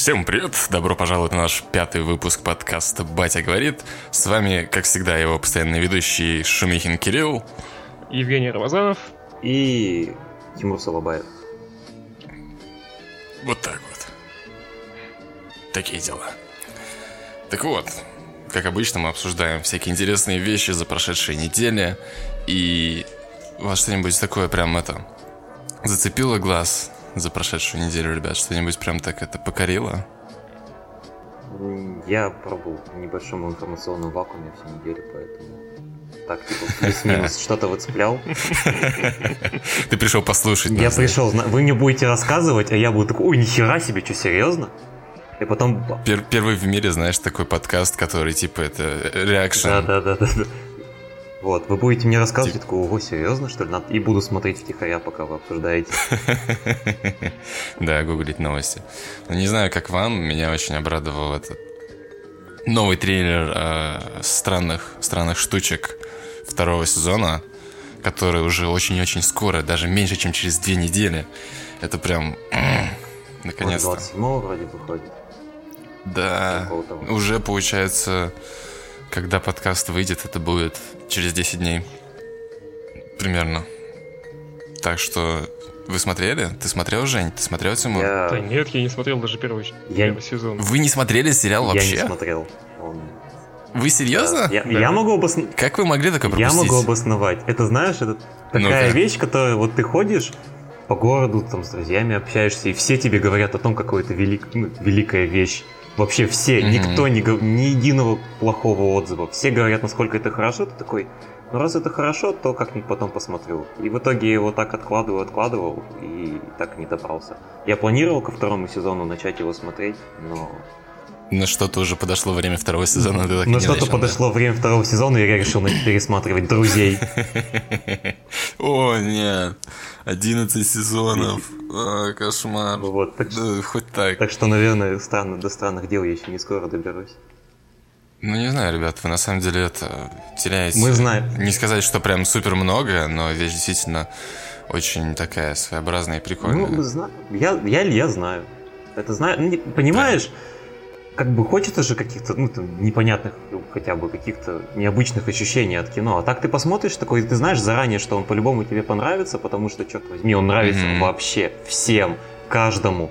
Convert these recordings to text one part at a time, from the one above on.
Всем привет! Добро пожаловать на наш пятый выпуск подкаста «Батя говорит». С вами, как всегда, его постоянный ведущий Шумихин Кирилл. Евгений Рамазанов. И Тимур Солобаев. Вот так вот. Такие дела. Так вот, как обычно, мы обсуждаем всякие интересные вещи за прошедшие недели. И вас что-нибудь такое прям это зацепило глаз за прошедшую неделю, ребят? Что-нибудь прям так это покорило? Я пробовал в небольшом информационном вакууме всю неделю, поэтому так, типа, плюс-минус что-то выцеплял. Ты пришел послушать Я пришел, вы мне будете рассказывать, а я буду такой, ой, нихера себе, что, серьезно? И потом... первый в мире, знаешь, такой подкаст, который, типа, это реакшн. Да-да-да. Вот, вы будете мне рассказывать, я такой, ого, серьезно, что ли? И буду смотреть втихаря, пока вы обсуждаете. Да, гуглить новости. Ну, не знаю, как вам, меня очень обрадовал этот новый трейлер э, странных, странных штучек второго сезона, который уже очень-очень скоро, даже меньше, чем через две недели. Это прям... Наконец-то. 27 вроде выходит. Да, уже получается когда подкаст выйдет, это будет через 10 дней. Примерно. Так что вы смотрели? Ты смотрел, Жень? Ты смотрел Тимур? Я... Да нет, я не смотрел даже первый, я... первый сезон. Вы не смотрели сериал вообще? Я не смотрел. Он... Вы серьезно? Я, да. я могу обосновать. Как вы могли такое пропустить? Я могу обосновать. Это знаешь, это такая ну вещь, которая вот ты ходишь по городу, там с друзьями общаешься, и все тебе говорят о том, какой это велик, ну, великая вещь. Вообще все, mm-hmm. никто не ни единого плохого отзыва. Все говорят, насколько это хорошо. Ты такой, ну раз это хорошо, то как-нибудь потом посмотрю. И в итоге я его так откладывал, откладывал и так не добрался. Я планировал ко второму сезону начать его смотреть, но на что-то уже подошло время второго сезона. Ты так На что-то начал, подошло да? время второго сезона, и я решил пересматривать друзей. О, нет. 11 сезонов. А, кошмар. Вот, так, да, хоть так. Так что, наверное, странно, до странных дел я еще не скоро доберусь. Ну, не знаю, ребят, вы на самом деле это теряете... Мы знаем. Не сказать, что прям супер много, но вещь действительно очень такая своеобразная и прикольная. Ну, знаем. Я, я, я знаю. Это знаю. Ну, понимаешь, да как бы хочется же каких-то, ну, там, непонятных, ну, хотя бы каких-то необычных ощущений от кино. А так ты посмотришь такой, ты знаешь заранее, что он по-любому тебе понравится, потому что, черт возьми, он нравится mm-hmm. вообще всем, каждому.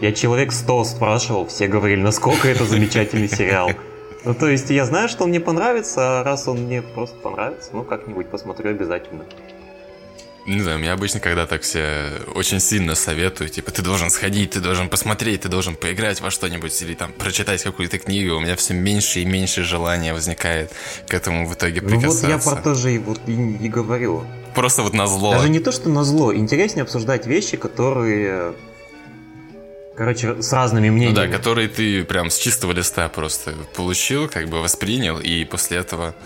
Я человек сто спрашивал, все говорили, насколько это замечательный сериал. Ну, то есть я знаю, что он мне понравится, а раз он мне просто понравится, ну, как-нибудь посмотрю обязательно. Не знаю, мне обычно, когда так все очень сильно советуют, типа, ты должен сходить, ты должен посмотреть, ты должен поиграть во что-нибудь или там прочитать какую-то книгу, у меня все меньше и меньше желания возникает к этому в итоге прикасаться. Ну вот я про то же и, вот, и, и говорю. Просто вот на зло. Даже не то, что на зло, интереснее обсуждать вещи, которые Короче, с разными мнениями. Ну да, которые ты прям с чистого листа просто получил, как бы воспринял, и после этого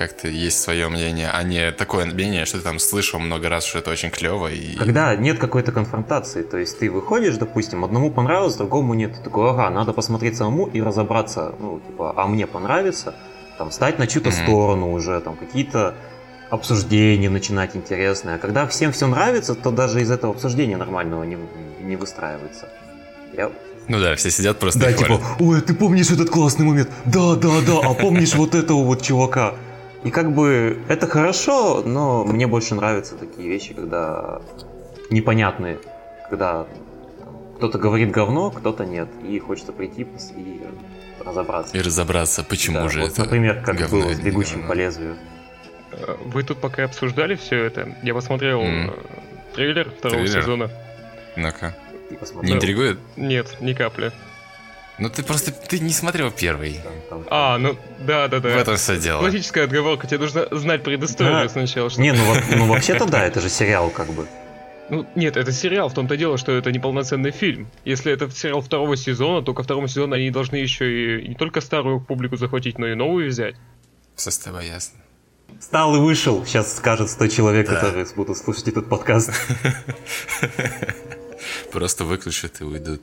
как-то есть свое мнение, а не такое мнение, что ты там слышал много раз, что это очень клево. И... Когда нет какой-то конфронтации, то есть ты выходишь, допустим, одному понравилось, другому нет. Ты такой, ага, надо посмотреть самому и разобраться, ну, типа, а мне понравится, там, стать на чью-то mm-hmm. сторону уже, там, какие-то обсуждения начинать интересные. А когда всем все нравится, то даже из этого обсуждения нормального не, не выстраивается. Я ну да, все сидят просто Да, типа, ой, ты помнишь этот классный момент? Да, да, да, а помнишь вот этого вот чувака? И как бы это хорошо, но мне больше нравятся такие вещи, когда непонятные, когда кто-то говорит говно, кто-то нет, и хочется прийти и разобраться. И разобраться, почему да, же вот, это Например, как говно, было с «Бегущим по лезвию». Э, вы тут пока обсуждали все это, я посмотрел mm. трейлер второго трейлер? сезона. Ну-ка. Не интригует? Нет, ни капли. Ну ты просто ты не смотрел первый. А, ну да, да, да. В этом все дело. Классическая отговорка, тебе нужно знать предысторию да. сначала. Чтобы... Не, ну, ну вообще-то да, это же сериал как бы. Ну, нет, это сериал, в том-то дело, что это не полноценный фильм. Если это сериал второго сезона, то ко второму сезону они должны еще и не только старую публику захватить, но и новую взять. Все с тобой ясно. Стал и вышел, сейчас скажет 100 человек, да. которые будут слушать этот подкаст. Просто выключат и уйдут.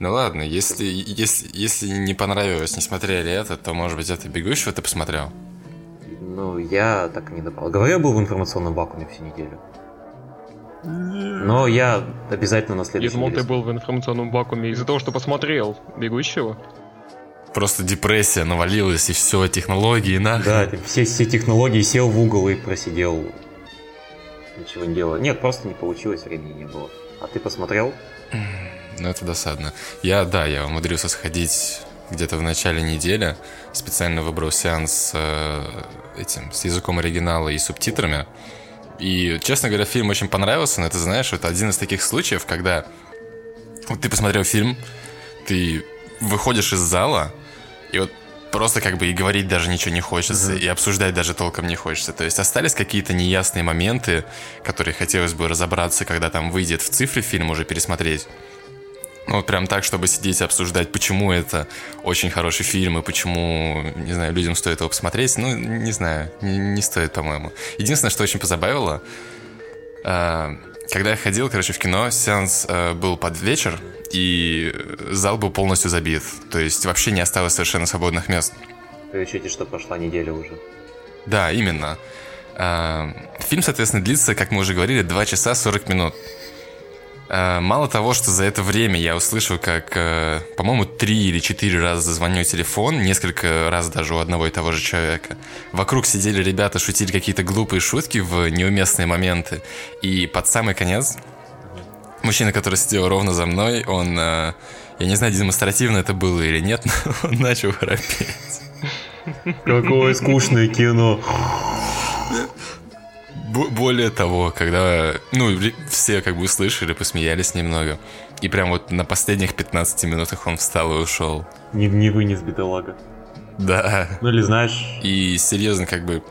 Ну ладно, если, если, если не понравилось, не смотрели это, то, может быть, это «Бегущего» ты посмотрел? Ну, я так и не добрал. Говорю, я был в информационном вакууме всю неделю. Но я обязательно на следующий Я думал, ты был в информационном вакууме из-за того, что посмотрел «Бегущего». Просто депрессия навалилась, и все, технологии, на. Да, все, все технологии сел в угол и просидел. Ничего не делал. Нет, просто не получилось, времени не было. А ты посмотрел? Ну, это досадно. Я, да, я умудрился сходить где-то в начале недели. Специально выбрал сеанс э, этим, с языком оригинала и субтитрами. И, честно говоря, фильм очень понравился, но ты знаешь, это один из таких случаев, когда вот ты посмотрел фильм, ты выходишь из зала, и вот просто как бы и говорить даже ничего не хочется, mm-hmm. и обсуждать даже толком не хочется. То есть остались какие-то неясные моменты, которые хотелось бы разобраться, когда там выйдет в цифре фильм уже пересмотреть. Ну, вот прям так, чтобы сидеть и обсуждать, почему это очень хороший фильм и почему, не знаю, людям стоит его посмотреть. Ну, не знаю, не, не стоит, по-моему. Единственное, что очень позабавило, э, когда я ходил, короче, в кино, сеанс э, был под вечер, и зал был полностью забит. То есть вообще не осталось совершенно свободных мест. При учете, что прошла неделя уже. Да, именно. Э, фильм, соответственно, длится, как мы уже говорили, 2 часа 40 минут. Э, мало того, что за это время я услышал, как, э, по-моему, три или четыре раза зазвонил телефон, несколько раз даже у одного и того же человека. Вокруг сидели ребята, шутили какие-то глупые шутки в неуместные моменты. И под самый конец мужчина, который сидел ровно за мной, он, э, я не знаю, демонстративно это было или нет, но он начал храпеть. Какое скучное кино. Более того, когда, ну, все как бы услышали, посмеялись немного. И прям вот на последних 15 минутах он встал и ушел. Не, не вынес бедолага. Да. Ну или знаешь... И серьезно, как бы,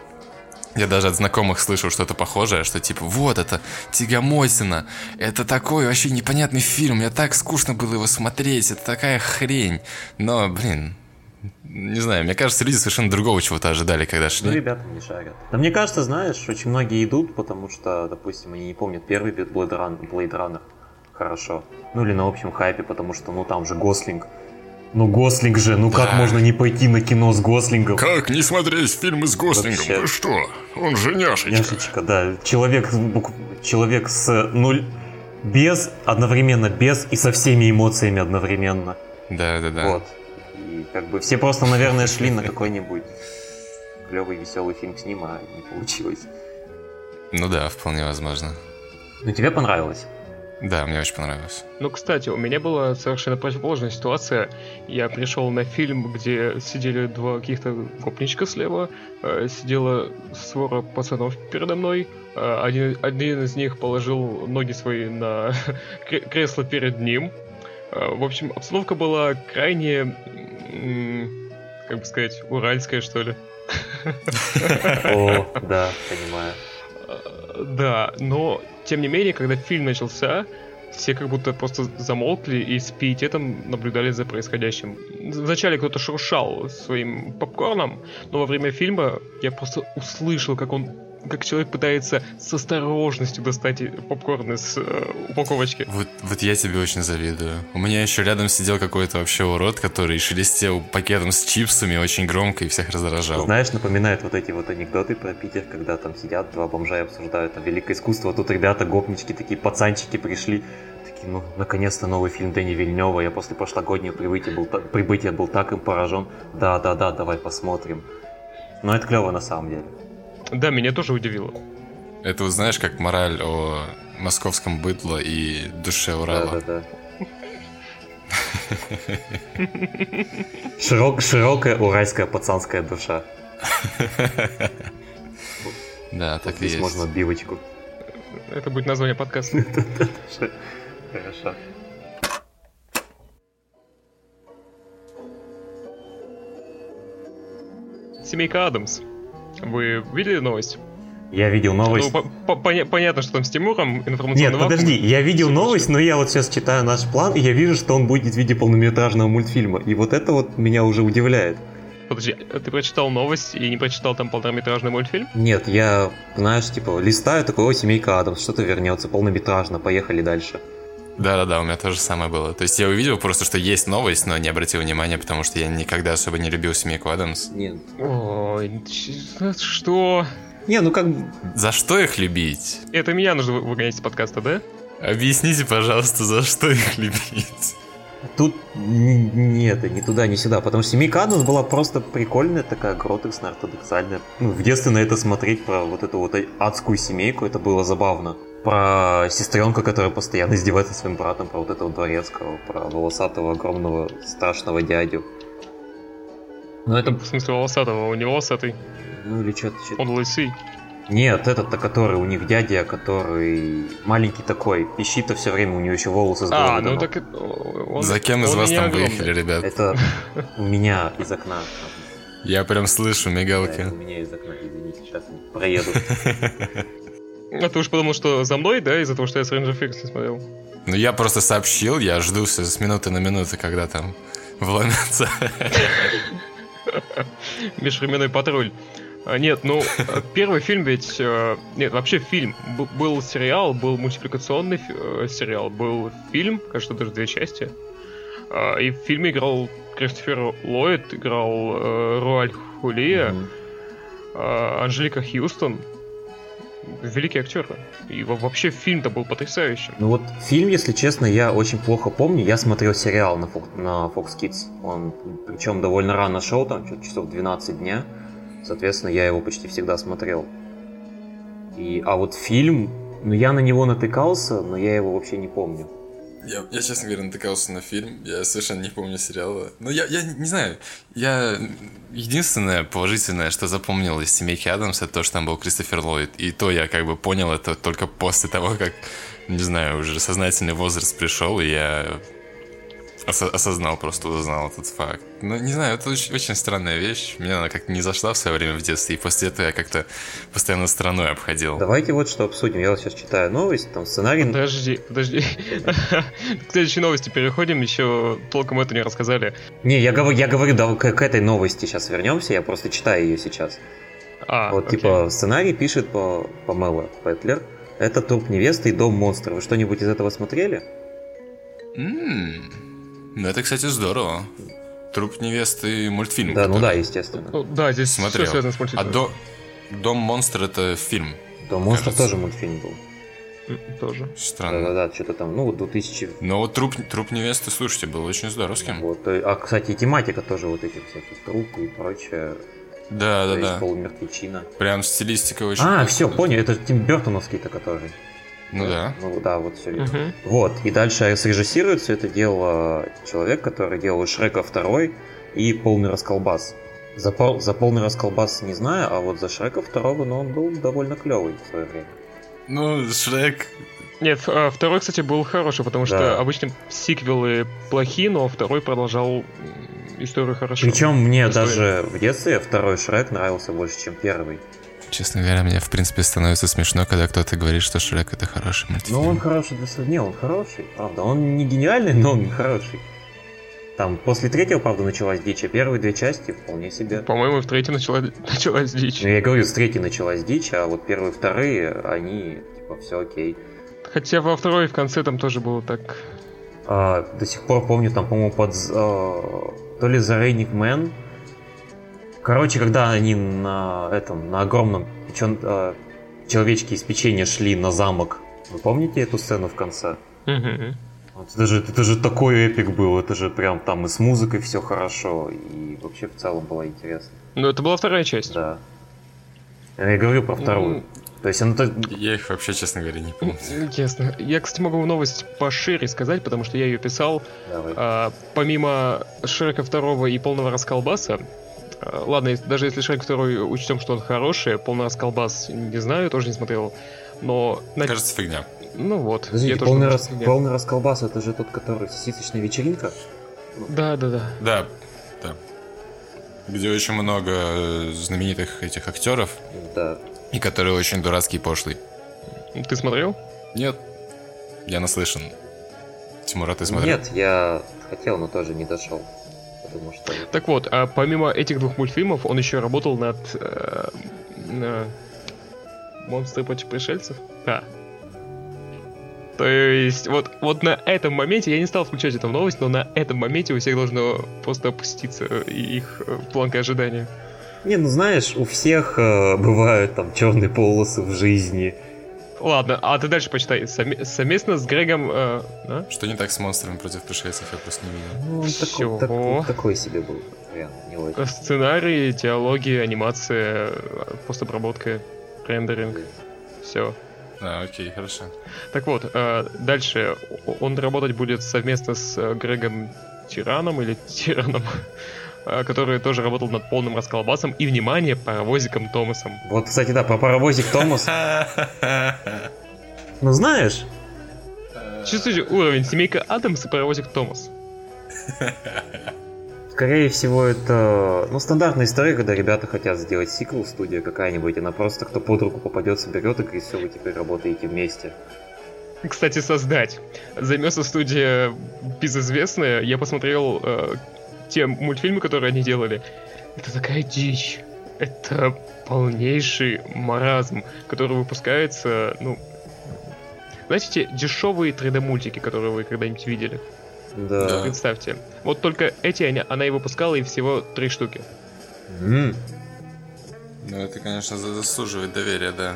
я даже от знакомых слышал что-то похожее, что типа, вот это Тигамосина, это такой вообще непонятный фильм, мне так скучно было его смотреть, это такая хрень. Но, блин, не знаю, мне кажется, люди совершенно другого чего-то ожидали, когда шли. Ну, ребята не шарят. Да мне кажется, знаешь, очень многие идут, потому что, допустим, они не помнят первый Blade Runner, Blade Runner хорошо. Ну или на общем хайпе, потому что, ну там же Гослинг. Ну Гослинг же, ну да. как можно не пойти на кино с Гослингом? Как не смотреть фильмы с Гослингом? Вообще. Вы что? Он же няшечка. Няшечка, да. Человек, человек с нуль... Без, одновременно без и со всеми эмоциями одновременно. Да, да, да. Вот. Как бы все просто, наверное, шли на какой-нибудь клевый веселый фильм с ним, а не получилось. Ну да, вполне возможно. Ну тебе понравилось? Да, мне очень понравилось. Ну, кстати, у меня была совершенно противоположная ситуация. Я пришел на фильм, где сидели два каких-то гопничка слева, э, сидела свора пацанов передо мной. Э, один, один из них положил ноги свои на кресло перед ним. Э, в общем, обстановка была крайне как бы сказать, уральская, что ли. О, да, понимаю. Да, но, тем не менее, когда фильм начался, все как будто просто замолкли и с пиететом наблюдали за происходящим. Вначале кто-то шуршал своим попкорном, но во время фильма я просто услышал, как он как человек пытается с осторожностью достать попкорн из э, упаковочки. Вот, вот я тебе очень завидую. У меня еще рядом сидел какой-то вообще урод, который шелестел пакетом с чипсами очень громко и всех раздражал. Знаешь, напоминает вот эти вот анекдоты про Питер, когда там сидят два бомжа и обсуждают там великое искусство, а тут ребята, гопнички, такие пацанчики пришли, такие, ну, наконец-то новый фильм Дэни Вильнева, я после прошлогоднего прибытия был, прибытия был так им поражен, да-да-да, давай посмотрим. Но это клево на самом деле. Да, меня тоже удивило. Это вот знаешь, как мораль о московском бытло и душе Урала. Да, да, да. Широк, широкая уральская пацанская душа. Да, так и есть. Здесь можно отбивочку. Это будет название подкаста. Хорошо. Семейка Адамс. Вы видели новость? Я видел новость. Ну, по -по понятно, что там с Тимуром информационный Нет, вакуум. подожди, я видел новость, но я вот сейчас читаю наш план, и я вижу, что он будет в виде полнометражного мультфильма. И вот это вот меня уже удивляет. Подожди, а ты прочитал новость и не прочитал там полнометражный мультфильм? Нет, я, знаешь, типа, листаю такого семейка Адамс, что-то вернется, полнометражно, поехали дальше. Да-да-да, у меня тоже самое было. То есть я увидел просто, что есть новость, но не обратил внимания, потому что я никогда особо не любил семейку Адамс. Нет. Ой, что? Не, ну как бы... За что их любить? Это меня нужно вы- выгонять из подкаста, да? Объясните, пожалуйста, за что их любить? Тут н- не туда, ни сюда, потому что «Семейка Адамс» была просто прикольная такая, гротексная, ортодоксальная. Ну, в детстве на это смотреть, про вот эту вот адскую семейку, это было забавно. Про сестренка, которая постоянно издевается своим братом, про вот этого дворецкого, про волосатого, огромного, страшного дядю. Ну, это... В смысле волосатого, у него волосатый. Ну, или что-то... Он лысый. Нет, этот-то, который у них дядя, который маленький такой, пищит-то все время, у него еще волосы с головы А, ну так... это- он- За кем из он вас там огромный. выехали, ребят? Это у меня из окна. Я прям слышу мигалки. у меня из окна, извините, сейчас проеду. А ты уж потому, что за мной, да, из-за того, что я Stranger Things не смотрел? Ну, я просто сообщил, я жду с минуты на минуту, когда там вломятся. Межвременной патруль. А, Нет, ну, э, первый фильм ведь... э, Нет, вообще фильм. Б- Был сериал, был мультипликационный фи- э, сериал, был фильм, кажется, даже две части. А, И в фильме играл Кристофер Ллойд, играл э, Руаль Хулия, а, Анжелика Хьюстон. Великие актеры. И во- вообще фильм-то был потрясающим. Ну вот фильм, если честно, я очень плохо помню. Я смотрел сериал на Fox, на Fox Kids. Он причем довольно рано шел, там часов 12 дня. Соответственно, я его почти всегда смотрел. И, а вот фильм, ну я на него натыкался, но я его вообще не помню. Я, я, честно говоря, натыкался на фильм, я совершенно не помню сериала. Ну, я, я не знаю, я... Единственное положительное, что запомнил из «Семейки Адамс», то, что там был Кристофер Ллойд. И то я как бы понял это только после того, как, не знаю, уже сознательный возраст пришел, и я осо- осознал, просто узнал этот факт. Ну, не знаю, это очень, очень странная вещь. Мне она как-то не зашла в свое время в детстве, и после этого я как-то постоянно стороной обходил. Давайте вот что обсудим. Я вот сейчас читаю новость, там сценарий... Подожди, подожди. К следующей новости переходим, еще толком это не рассказали. Не, я говорю, я говорю, да, к, к этой новости сейчас вернемся, я просто читаю ее сейчас. А, вот, окей. типа, сценарий пишет по Памела Петлер. Это труп невесты и дом монстра. Вы что-нибудь из этого смотрели? М, Ну, это, кстати, здорово. Труп невесты мультфильм. Да, ну который- да, естественно. Ну, да, здесь Смотрел. все связано с А мультфильмом. до... Дом монстр это фильм. Дом монстра кажется. тоже мультфильм был. Тоже. Странно. Да-да-да, что-то там, ну, 2000... Но вот труп, труп невесты, слушайте, был очень здоровским. Вот, э, а, кстати, и тематика тоже вот этих всяких трупов и прочее. Да, да, да. полумертвечина. Прям стилистика очень. А, все, понял, это Тим Бертоновский-то который. Ну да. Ну да, вот все верно. Мгм. Вот, и дальше срежиссирует все это дело человек, который делал Шрека 2 и полный расколбас. За, пол- за полный расколбас не знаю, а вот за Шрека 2, ну, он был довольно клевый в свое время. Ну, Шрек... Нет, а, второй, кстати, был хороший, потому что Да. обычно сиквелы плохи, но второй продолжал историю хорошо. Причем мне История. даже в детстве второй Шрек нравился больше, чем первый. Честно говоря, мне, в принципе, становится смешно, когда кто-то говорит, что Шрек это хороший мультфильм. Ну, он хороший для своего... Не, он хороший, правда. Он не гениальный, но он хороший. Там после третьего, правда, началась дичь, а первые две части вполне себе. По-моему, в третьем начала, началась дичь. Ну, я говорю, с третьей началась дичь, а вот первые, вторые, они, типа, все окей. Хотя во второй в конце там тоже было так... А, до сих пор помню, там, по-моему, под... а, то ли The Raining Man. Короче, когда они на этом, на огромном чё- а, человечке из печенья шли на замок. Вы помните эту сцену в конце? Вот Это же, это же такой эпик был, это же прям там и с музыкой все хорошо, и вообще в целом было интересно. Ну, это была вторая часть. Да. Я говорю про вторую. Ну, То есть оно так... Я их вообще, честно говоря, не помню. Ясно. Я, кстати, могу новость пошире сказать, потому что я ее писал. Давай. А, помимо Шрека второго и полного расколбаса, ладно, если- даже если Шрек второй учтем, что он хороший, полный расколбас не знаю, тоже не смотрел, но... Кажется, фигня. Ну вот. Подождите, тоже полный, фигня. полный расколбас это же тот, который сисечная вечеринка? Да, да, да. Да, да. Где очень много э, знаменитых этих актеров, Да. и которые очень дурацкий и пошлый. Ты смотрел? Нет, я наслышан. Тимура, ты смотрел? Нет, я хотел, но тоже не дошел. Потому что... Так вот, а помимо этих двух мультфильмов, он еще работал над... э, на Монстры против пришельцев? Да. То есть, вот, вот на этом моменте, я не стал включать эту новость, но на этом моменте у всех должно просто опуститься их э, планка ожидания. Не, ну знаешь, у всех э, бывают там черные полосы в жизни. Ладно, а ты дальше почитай. Совме- совместно с Грегом... э, да? Что не так с монстрами против пришельцев, я просто не видел. Ну, он такой, так- такой себе был. Реально, не очень. Сценарий, диалоги, анимация, э, постобработка, рендеринг. Все. А, окей, хорошо. Так вот, э, дальше он работать будет совместно с э, Грегом Тираном или Тираном, э, который тоже работал над полным расколбасом и, внимание, паровозиком Томасом. Вот, кстати, да, про паровозик Томас. Ну знаешь, Чувствуете уровень семейка Адамс и паровозик Томас? скорее всего, это ну, стандартная история, когда ребята хотят сделать сиквел, студия какая-нибудь, она просто кто под руку попадется, берет и говорит, все, вы теперь работаете вместе. Кстати, создать. Займется студия безызвестная. Я посмотрел э, те мультфильмы, которые они делали. Это такая дичь. Это полнейший маразм, который выпускается, ну... Знаете, те дешевые 3D-мультики, которые вы когда-нибудь видели? Да. Представьте. Вот только эти они- она и выпускала, и всего три штуки. М, Ну, это, конечно, за- заслуживает доверия, да.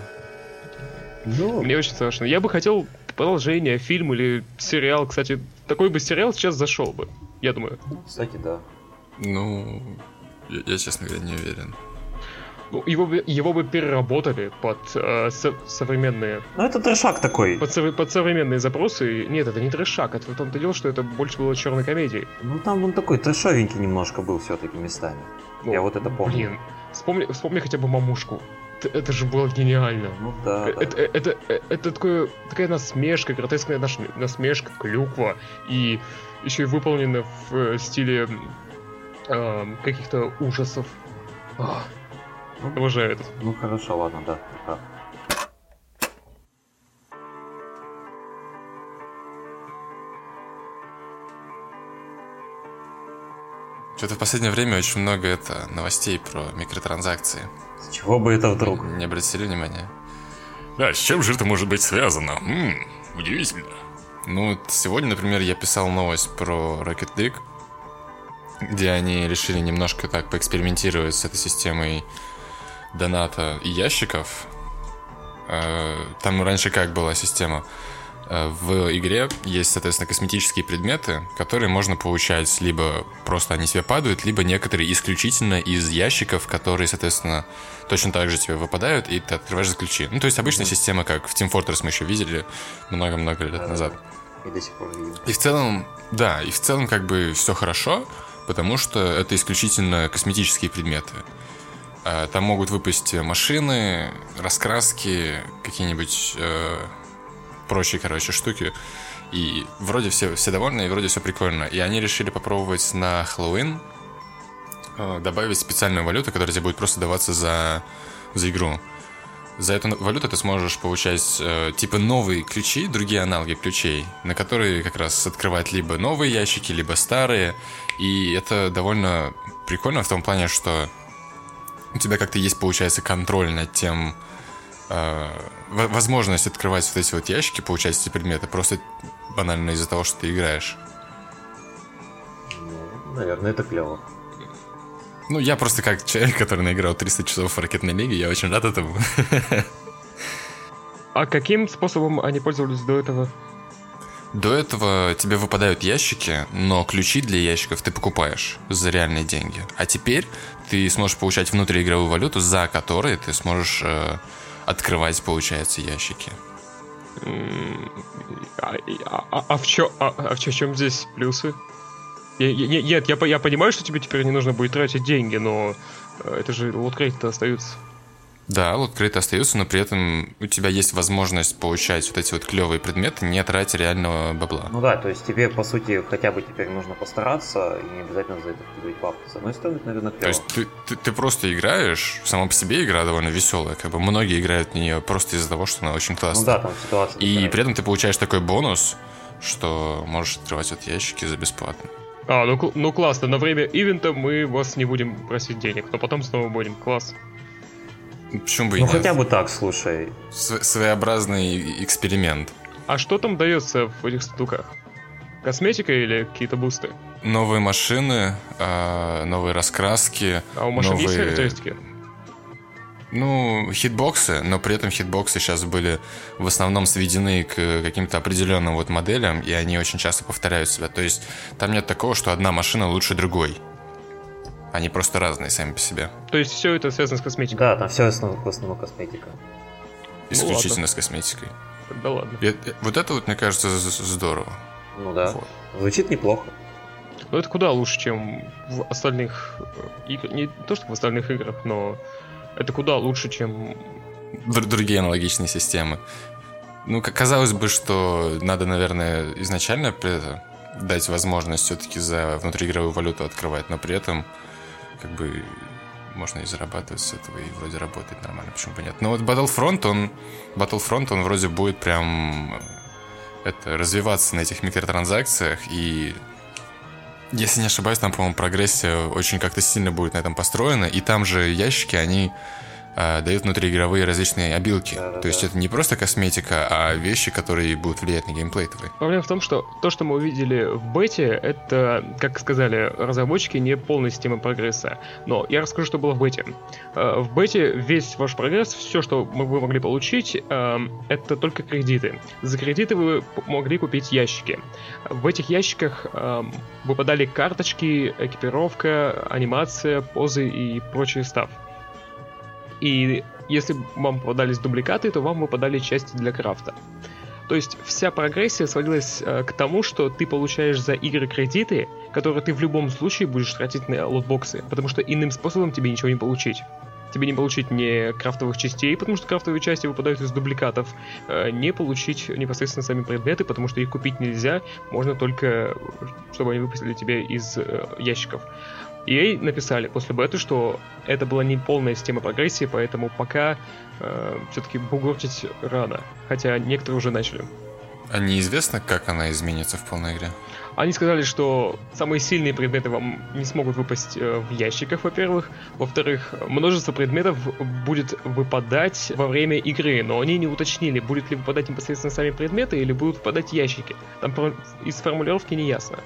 Ну, Мне очень страшно. Я бы хотел продолжение, фильм или сериал. Кстати, такой бы сериал сейчас зашел бы. Я думаю. кстати, да. Ну, я, я, честно говоря, не уверен. Ну, Его, бы- его бы переработали под э, со- современные Ну, это трешак такой. под, сове- под современные запросы. Нет, это не трешак, это в том-то дело, что это больше было черной комедией. Ну, там он такой трешовенький немножко был все-таки местами. Я вот это помню. Блин, вспомни, вспомни хотя бы мамушку. Т- Это же было гениально. Ну да, Э, да. Это, это, э, это такое, такая насмешка, гротескная наш- насмешка, клюква, и еще и выполнена в э, стиле эм, каких-то ужасов. Ах, обожаю это. Ну хорошо, ладно, да, прав. Что-то в последнее время очень много это новостей про микротранзакции. С чего бы это вдруг? Не обратили внимания? Да, с чем же это может быть связано? М, удивительно. Ну, вот сегодня, например, я писал новость про Rocket League, где они решили немножко так поэкспериментировать с этой системой доната и ящиков. Э, Там раньше как была система? Э, В игре есть, соответственно, косметические предметы, которые можно получать либо просто они себе падают, либо некоторые исключительно из ящиков, которые, соответственно, точно так же тебе выпадают, и ты открываешь за ключи. Ну, то есть обычная система, как в Team Fortress мы еще видели много-много лет назад. И до сих пор видим. И в целом, да, и в целом как бы все хорошо, потому что это исключительно косметические предметы. А, Там могут выпасть машины, раскраски, какие-нибудь э, прочие, короче, штуки. И вроде все, все довольны, и вроде все прикольно. И они решили попробовать на Хэллоуин э, добавить специальную валюту, которая тебе будет просто даваться за, за игру. За эту валюту ты сможешь получать э, типа новые ключи, другие аналоги ключей, на которые как раз открывать либо новые ящики, либо старые. И это довольно прикольно в том плане, что у тебя как-то есть, получается, контроль над тем, э, во- возможность открывать вот эти вот ящики, получать эти предметы, просто банально из-за того, что ты играешь. Ну, наверное, это клево. Ну, я просто как человек, который наиграл 300 часов в ракетной лиге, я очень рад этому. А каким способом они пользовались до этого? До этого тебе выпадают ящики, но ключи для ящиков ты покупаешь за реальные деньги. А теперь ты сможешь получать внутриигровую валюту, за которой ты сможешь э, открывать, получается, ящики. А, а- а- а в чё- а- а в чё- чем здесь плюсы? Я- я- не- Нет, я, я понимаю, что тебе теперь не нужно будет тратить деньги, но э, это же лоткрейт-то остаются. Да, лоткрейты остаются, но при этом у тебя есть возможность получать вот эти вот клевые предметы, не тратя реального бабла. Ну да, то есть тебе, по сути, хотя бы теперь нужно постараться, и не обязательно за это вкидывать бабки. С одной стороны, это, наверное, То клево. есть ты, ты, ты просто играешь, сама по себе игра довольно веселая, как бы многие играют в нее просто из-за того, что она очень Ну классная. да, там ситуация. И такая. при этом ты получаешь такой бонус, что можешь открывать вот ящики за бесплатно. А, ну, ну классно, на время ивента мы вас не будем просить денег, но потом снова будем. Класс. Почему бы и Ну нет? хотя бы так, слушай. Св- своеобразный эксперимент. А что там дается в этих сундуках? Косметика или какие-то бусты? новые машины, э, новые раскраски. А у машин новые... есть характеристики? Ну, хитбоксы, но при этом хитбоксы сейчас были в основном сведены к каким-то определенным вот моделям, и они очень часто повторяют себя. То есть там нет такого, что одна машина лучше другой. Они просто разные сами по себе. То есть все это связано с косметикой? Да, там все в основном косметика. Исключительно ну, с косметикой. Да ладно. И, вот это вот, мне кажется, здорово. Ну да. Вот. Звучит неплохо. Но это куда лучше, чем в остальных э, играх. Не то, что в остальных играх, но это куда лучше, чем... Другие аналогичные системы. Ну, казалось бы, что надо, наверное, изначально дать возможность все-таки за внутриигровую валюту открывать, но при этом как бы можно и зарабатывать с этого, и вроде работает нормально, почему бы нет. Но вот Battlefront, он, Battlefront, он вроде будет прям это, развиваться на этих микротранзакциях, и если не ошибаюсь, там, по-моему, прогрессия очень как-то сильно будет на этом построена, и там же ящики, они э, дают внутриигровые различные обилки. Да, То есть это не просто косметика, а вещи, которые будут влиять на геймплей твой. Проблема в том, что то, что мы увидели в бете, это, как сказали разработчики, не полная система прогресса. Но я расскажу, что было в бете. Э, в бете весь ваш прогресс, все, что вы могли получить, э, это только кредиты. За кредиты вы могли купить ящики. В этих ящиках выпадали карточки, экипировка, анимация, позы и прочий став. И если вам попадались дубликаты, то вам выпадали части для крафта. То есть вся прогрессия сводилась э, к тому, что ты получаешь за игры кредиты, которые ты в любом случае будешь тратить на лотбоксы, потому что иным способом тебе ничего не получить. Тебе не получить ни крафтовых частей, потому что крафтовые части выпадают из дубликатов, э, не получить непосредственно сами предметы, потому что их купить нельзя, можно только, чтобы они выпустили тебе из э, ящиков. EA написали после беты, что это была не полная система прогрессии, поэтому пока э, все-таки бугортить рано, хотя некоторые уже начали. А неизвестно, как она изменится в полной игре? Они сказали, что самые сильные предметы вам не смогут выпасть э, в ящиках, во-первых. Во-вторых, множество предметов будет выпадать во время игры, но они не уточнили, будет ли выпадать непосредственно сами предметы или будут выпадать ящики. Там из формулировки не ясно.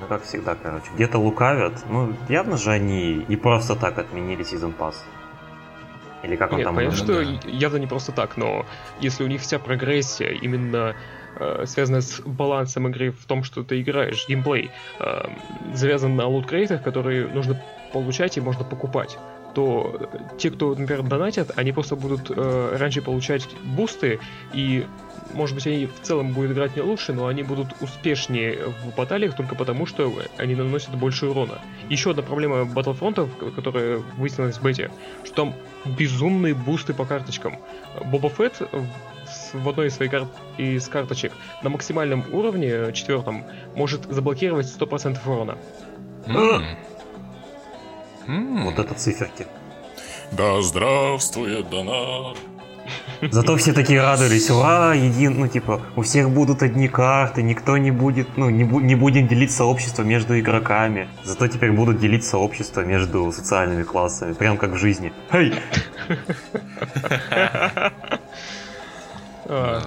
Ну, как всегда, короче. Где-то лукавят. Ну, явно же они не просто так отменили Season Pass. Или как он Нет, там... понятно, что да. явно не просто так, но если у них вся прогрессия именно э, связана с балансом игры в том, что ты играешь, геймплей, э, завязан на луткрейтах, которые нужно получать и можно покупать, то те, кто, например, донатят, они просто будут э, раньше получать бусты и может быть, они в целом будут играть не лучше, но они будут успешнее в баталиях только потому, что они наносят больше урона. Еще одна проблема Battlefront, которая выяснилась в бете, что там безумные бусты по карточкам. Боба Фетт в одной из своих кар... из карточек на максимальном уровне, четвертом, может заблокировать 100% урона. Mm. Mm. Вот это циферки. Да здравствует донат. Зато все такие радовались, ура, един, ну типа, у всех будут одни карты, никто не будет, ну не, бу- не будем делить сообщество между игроками. Зато теперь будут делить сообщество между социальными классами, прям как в жизни. Хей!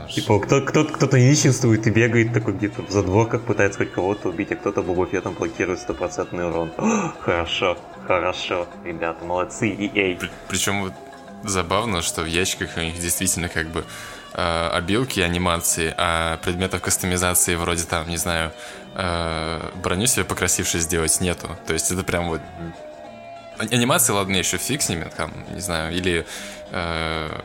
Типа, кто, кто, кто-то нищенствует и бегает такой где-то в задворках, пытается хоть кого-то убить, а кто-то бобофетом блокирует стопроцентный урон. хорошо, хорошо, ребята, молодцы, EA. Причем вот забавно, что в ящиках у них действительно как бы э, обилки, анимации, а предметов кастомизации вроде там, не знаю, э, броню себе покрасивше сделать нету. То есть это прям вот... Анимации, ладно, еще фиг с ними, там, не знаю, или э,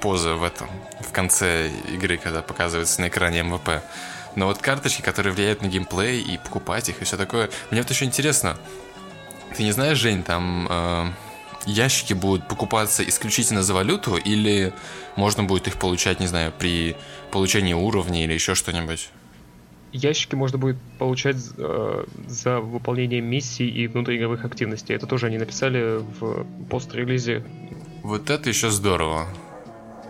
поза в этом, в конце игры, когда показывается на экране МВП. Но вот карточки, которые влияют на геймплей и покупать их и все такое. Мне вот еще интересно, ты не знаешь, Жень, там... Э, ящики будут покупаться исключительно за валюту или можно будет их получать, не знаю, при получении уровня или еще что-нибудь? Ящики можно будет получать э, за выполнение миссий и внутриигровых активностей. Это тоже они написали в пост-релизе. Вот это еще здорово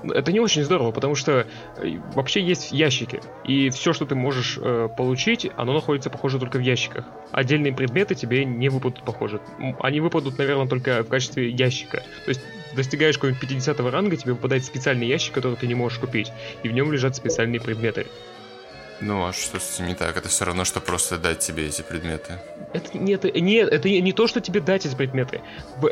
это не очень здорово, потому что э, вообще есть ящики, и все, что ты можешь э, получить, оно находится, похоже, только в ящиках. Отдельные предметы тебе не выпадут, похоже. Они выпадут, наверное, только в качестве ящика. То есть достигаешь какого-нибудь 50 ранга, тебе выпадает специальный ящик, который ты не можешь купить, и в нем лежат специальные предметы. Ну, а что с этим не так? Это все равно, что просто дать тебе эти предметы. Это, нет, нет, это не то, что тебе дать эти предметы.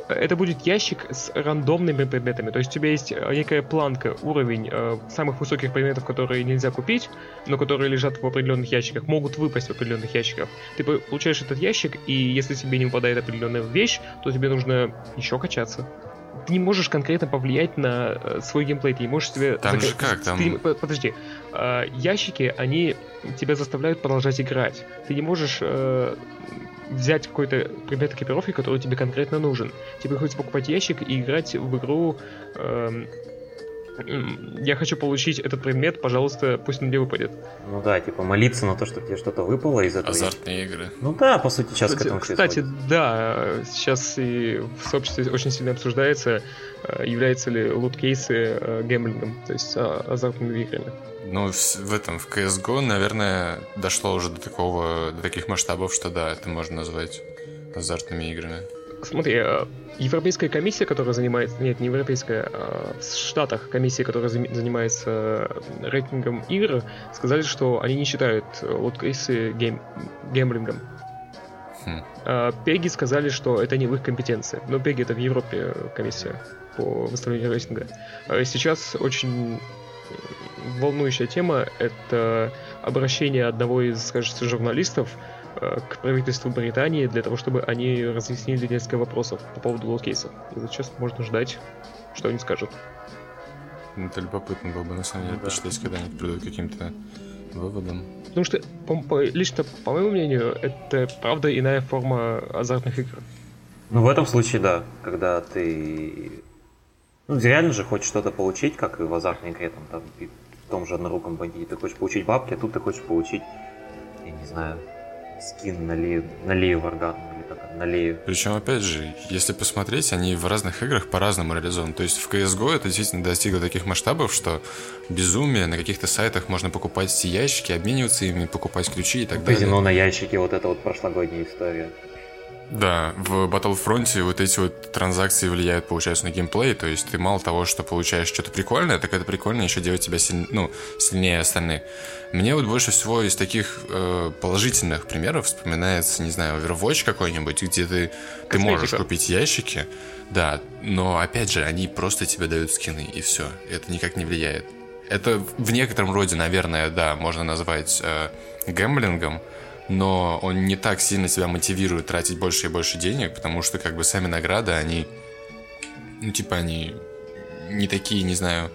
Это будет ящик с рандомными предметами. То есть у тебя есть э, некая планка, уровень э, самых высоких предметов, которые нельзя купить, но которые лежат в определенных ящиках, могут выпасть в определенных ящиках. Ты получаешь этот ящик, и если тебе не выпадает определенная вещь, то тебе нужно еще качаться ты не можешь конкретно повлиять на э, свой геймплей, ты не можешь себе... Там зак... же как, там... Ты... Подожди, э, ящики, они тебя заставляют продолжать играть. Ты не можешь э, взять какой-то предмет экипировки, который тебе конкретно нужен. Тебе приходится покупать ящик и играть в игру... Э, я хочу получить этот предмет, пожалуйста, пусть он мне выпадет. Ну да, типа молиться на то, что тебе что-то выпало из этого. Азартные игры. Ну да, по сути, сейчас кстати, к этому Кстати, да, сейчас и в сообществе очень сильно обсуждается, э, являются ли лут-кейсы э, гэмблингом, то есть а, азартными играми. Ну, в этом, в CSGO, наверное, дошло уже до такого, до таких масштабов, что да, это можно назвать азартными играми. Смотри, э, Европейская комиссия, которая занимается... Нет, не Европейская, а в Штатах комиссия, которая занимается рейтингом игр, сказали, что они не считают лут-кейсы гейм... геймблингом. Хм. А PEGI сказали, что это не в их компетенции. Но PEGI это в Европе комиссия по выставлению рейтинга. А сейчас очень волнующая тема — это обращение одного из, кажется, журналистов Э, к правительству Британии для того, чтобы они разъяснили несколько вопросов по поводу лут-кейсов. И вот сейчас можно ждать, что они скажут. Ну, это любопытно было бы, на самом деле, да. почитать, когда они придут к каким-то выводам. Потому что, по, по, лично, по моему мнению, это правда иная форма азартных игр. Ну, в этом случае, да. Когда ты... Ну, реально же хочешь что-то получить, как и в азартной игре, там, там том же одноруком бандите. Ты хочешь получить бабки, а тут ты хочешь получить, я не знаю, скин на Лею, на Лею Варгану или как на Лею. Причем, опять же, если посмотреть, они в разных играх по-разному реализованы. То есть в CSGO это действительно достигло таких масштабов, что безумие, на каких-то сайтах можно покупать эти ящики, обмениваться ими, покупать ключи и так Казино далее. Казино на ящике, вот это вот прошлогодняя история. Да, в Battlefront вот эти вот транзакции влияют, получается, на геймплей, то есть ты мало того, что получаешь что-то прикольное, так это прикольно еще делать тебя силь... ну, сильнее остальных. Мне вот больше всего из таких э, положительных примеров вспоминается, не знаю, Overwatch какой-нибудь, где ты, ты можешь купить ящики, да, но опять же, они просто тебе дают скины, и все, это никак не влияет. Это в некотором роде, наверное, да, можно назвать э, гэмблингом, но он не так сильно тебя мотивирует тратить больше и больше денег, потому что как бы сами награды, они, ну типа они не такие, не знаю,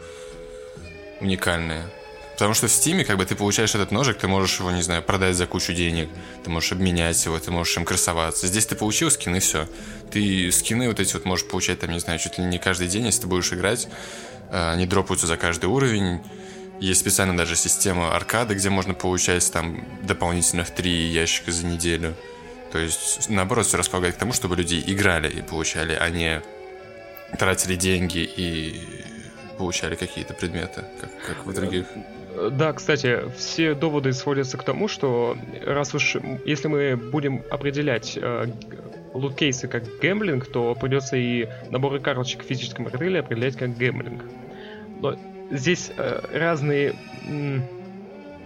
уникальные. Потому что в Стиме, как бы, ты получаешь этот ножик, ты можешь его, не знаю, продать за кучу денег, ты можешь обменять его, ты можешь им красоваться. Здесь ты получил скины, все. Ты скины вот эти вот можешь получать, там, не знаю, чуть ли не каждый день, если ты будешь играть. А, они дропаются за каждый уровень. Есть специально даже система аркады, где можно получать там дополнительных три ящика за неделю. То есть, наоборот, все располагает к тому, чтобы люди играли и получали, а не тратили деньги и получали какие-то предметы, как, как в других. Да, кстати, все доводы сводятся к тому, что раз уж если мы будем определять э, луткейсы как гэмблинг, то придется и наборы карточек в физическом ритейле определять как гэмблинг. Но здесь э, разные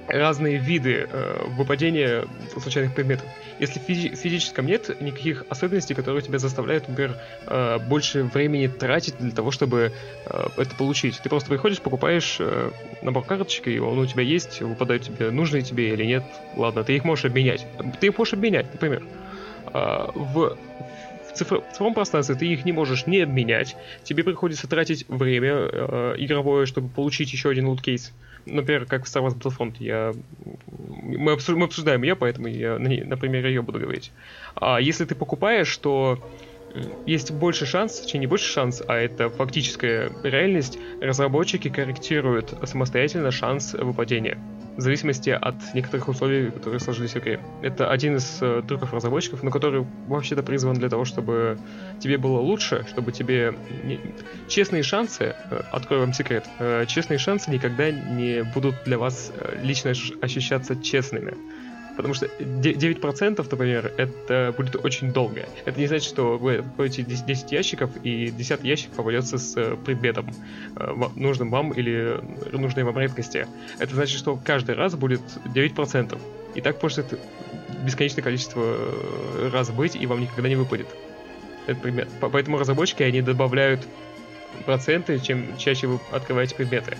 разные виды э, выпадения случайных предметов. Если в физи- физическом нет никаких особенностей, которые тебя заставляют, например, э, больше времени тратить для того, чтобы э, это получить. Ты просто приходишь, покупаешь э, набор карточек, и он у тебя есть, выпадают тебе, нужные тебе или нет. Ладно, ты их можешь обменять. Ты их можешь обменять, например. Э, в в, цифр... цифровом пространстве ты их не можешь не обменять. Тебе приходится тратить время э, игровое, чтобы получить еще один луткейс. Например, как в Star Wars Battlefront. Я... Мы, обсуж... мы обсуждаем ее, поэтому я на, на примере ее буду говорить. А если ты покупаешь, то есть больше шанс, точнее не больше шанс, а это фактическая реальность, разработчики корректируют самостоятельно шанс выпадения в зависимости от некоторых условий, которые сложились в игре. Это один из э, трюков разработчиков, но который вообще-то призван для того, чтобы тебе было лучше, чтобы тебе... Не... Честные шансы, э, открою вам секрет, э, честные шансы никогда не будут для вас э, лично ощущаться честными Потому что 9%, например, это будет очень долго. Это не значит, что вы откроете 10 ящиков, и 10 ящик попадется с э, предметом, э, нужным вам или нужной вам редкости. Это значит, что каждый раз будет 9%. И так может бесконечное количество э, раз быть, и вам никогда не выпадет этот предмет. Поэтому разработчики, они добавляют проценты, чем чаще вы открываете предметы.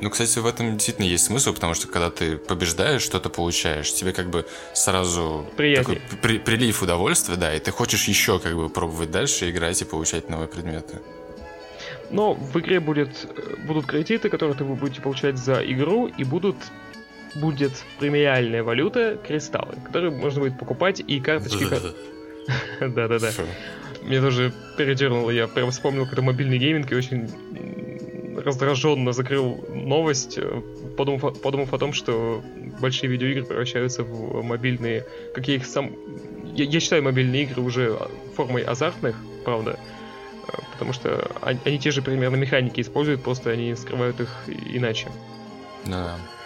Ну, кстати, в этом действительно есть смысл, потому что когда ты побеждаешь, что-то получаешь, тебе как бы сразу Приятнее. такой при прилив удовольствия, да, и ты хочешь еще как бы пробовать дальше играть и получать новые предметы. Но в игре будет, будут кредиты, которые ты будете получать за игру, и будут будет премиальная валюта кристаллы, которые можно будет покупать и карточки. Да-да-да. Мне тоже передернуло, я прям вспомнил, когда мобильный гейминг и очень раздраженно закрыл новость, э, подумав, подумав о том, что большие видеоигры превращаются в мобильные, как я их сам... Я, я считаю мобильные игры уже формой азартных, правда, э, потому что они, они те же примерно механики используют, просто они скрывают их иначе. Да. А,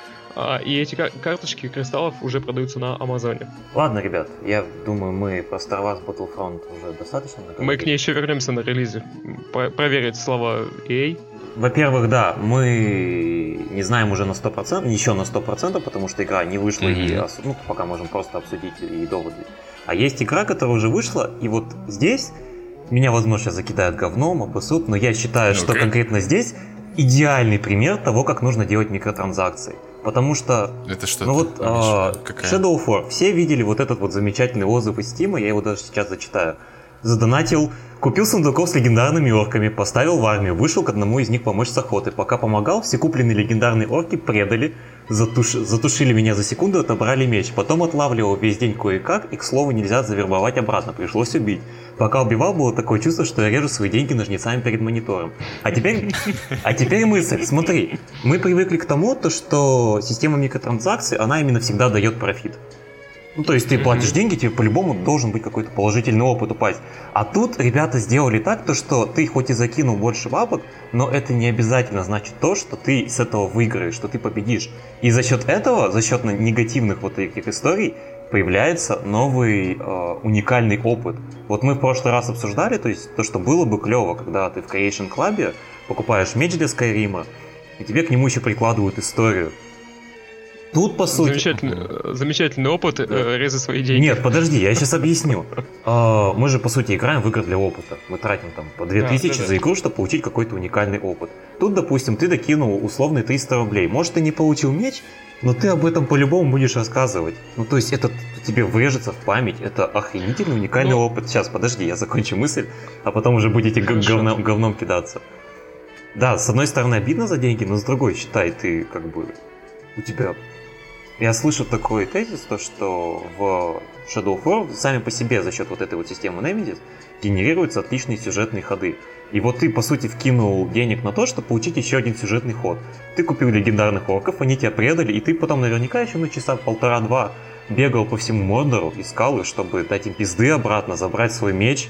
и эти карточки кристаллов уже продаются на Амазоне. Ладно, ребят, я думаю, мы про Star Wars Battlefront уже достаточно наговорили. Мы к ней еще вернемся на релизе. Про проверить слова EA. Во-первых, да, мы не знаем уже на 100%, еще на 100%, потому что игра не вышла, mm-hmm. и ну, пока можем просто обсудить и доводы. А есть игра, которая уже вышла, и вот здесь меня, возможно, сейчас закидают говном, обосут, но я считаю, okay. что конкретно здесь идеальный пример того, как нужно делать микротранзакции. Потому что... Это что Ну вот а, Shadow of War. Все видели вот этот вот замечательный отзыв из Steam, я его даже сейчас зачитаю. Задонатил Купил сундуков с легендарными орками, поставил в армию, вышел к одному из них помочь с охотой. Пока помогал, все купленные легендарные орки предали, затуш... затушили меня за секунду, отобрали меч. Потом отлавливал весь день кое-как, и, к слову, нельзя завербовать обратно, пришлось убить. Пока убивал, было такое чувство, что я режу свои деньги ножницами перед монитором. А теперь, а теперь мысль, смотри. Мы привыкли к тому, то, что система микротранзакций, она именно всегда дает профит. Ну, то есть ты платишь деньги, тебе по-любому должен быть какой-то положительный опыт упасть. А тут ребята сделали так, то что ты хоть и закинул больше бабок, но это не обязательно значит то, что ты с этого выиграешь, что ты победишь. И за счет этого, за счет негативных вот этих историй, появляется новый э, уникальный опыт. Вот мы в прошлый раз обсуждали, то есть то, что было бы клево, когда ты в Creation Club покупаешь меч для Скайрима, и тебе к нему еще прикладывают историю. Тут, по сути... Замечательный, замечательный опыт да. э, резать свои деньги. Нет, подожди, я сейчас объясню. А, мы же, по сути, играем в игры для опыта. Мы тратим там по 2000 да, да, за игру, чтобы получить какой-то уникальный опыт. Тут, допустим, ты докинул условные 300 рублей. Может, ты не получил меч, но ты об этом по-любому будешь рассказывать. Ну, то есть, это тебе врежется в память. Это охренительный, уникальный ну... опыт. Сейчас, подожди, я закончу мысль, а потом уже будете говном, говном кидаться. Да, с одной стороны, обидно за деньги, но с другой, считай, ты как бы... У тебя я слышу такой тезис, то, что в Shadow of War сами по себе за счет вот этой вот системы Nemesis генерируются отличные сюжетные ходы. И вот ты, по сути, вкинул денег на то, чтобы получить еще один сюжетный ход. Ты купил легендарных орков, они тебя предали, и ты потом наверняка еще на часа полтора-два бегал по всему Мордору, искал их, чтобы дать им пизды обратно, забрать свой меч,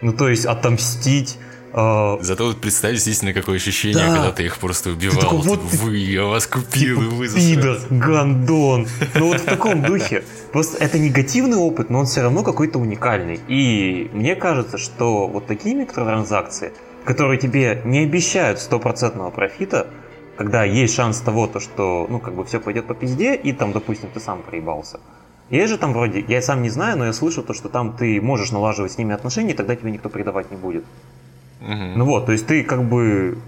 ну то есть отомстить. Зато вот представь действительно какое ощущение, да. когда ты их просто убивал. Ты такой, вот вы, я вас купил, типа, вы Пидор, гандон. Ну вот в таком духе. Просто это негативный опыт, но он все равно какой-то уникальный. И мне кажется, что вот такие микротранзакции, которые тебе не обещают стопроцентного профита, когда есть шанс того, то, что ну как бы все пойдет по пизде, и там, допустим, ты сам проебался. Есть же там вроде, я сам не знаю, но я слышал то, что там ты можешь налаживать с ними отношения, и тогда тебя никто предавать не будет. Угу. Ну вот, то есть ты как бы...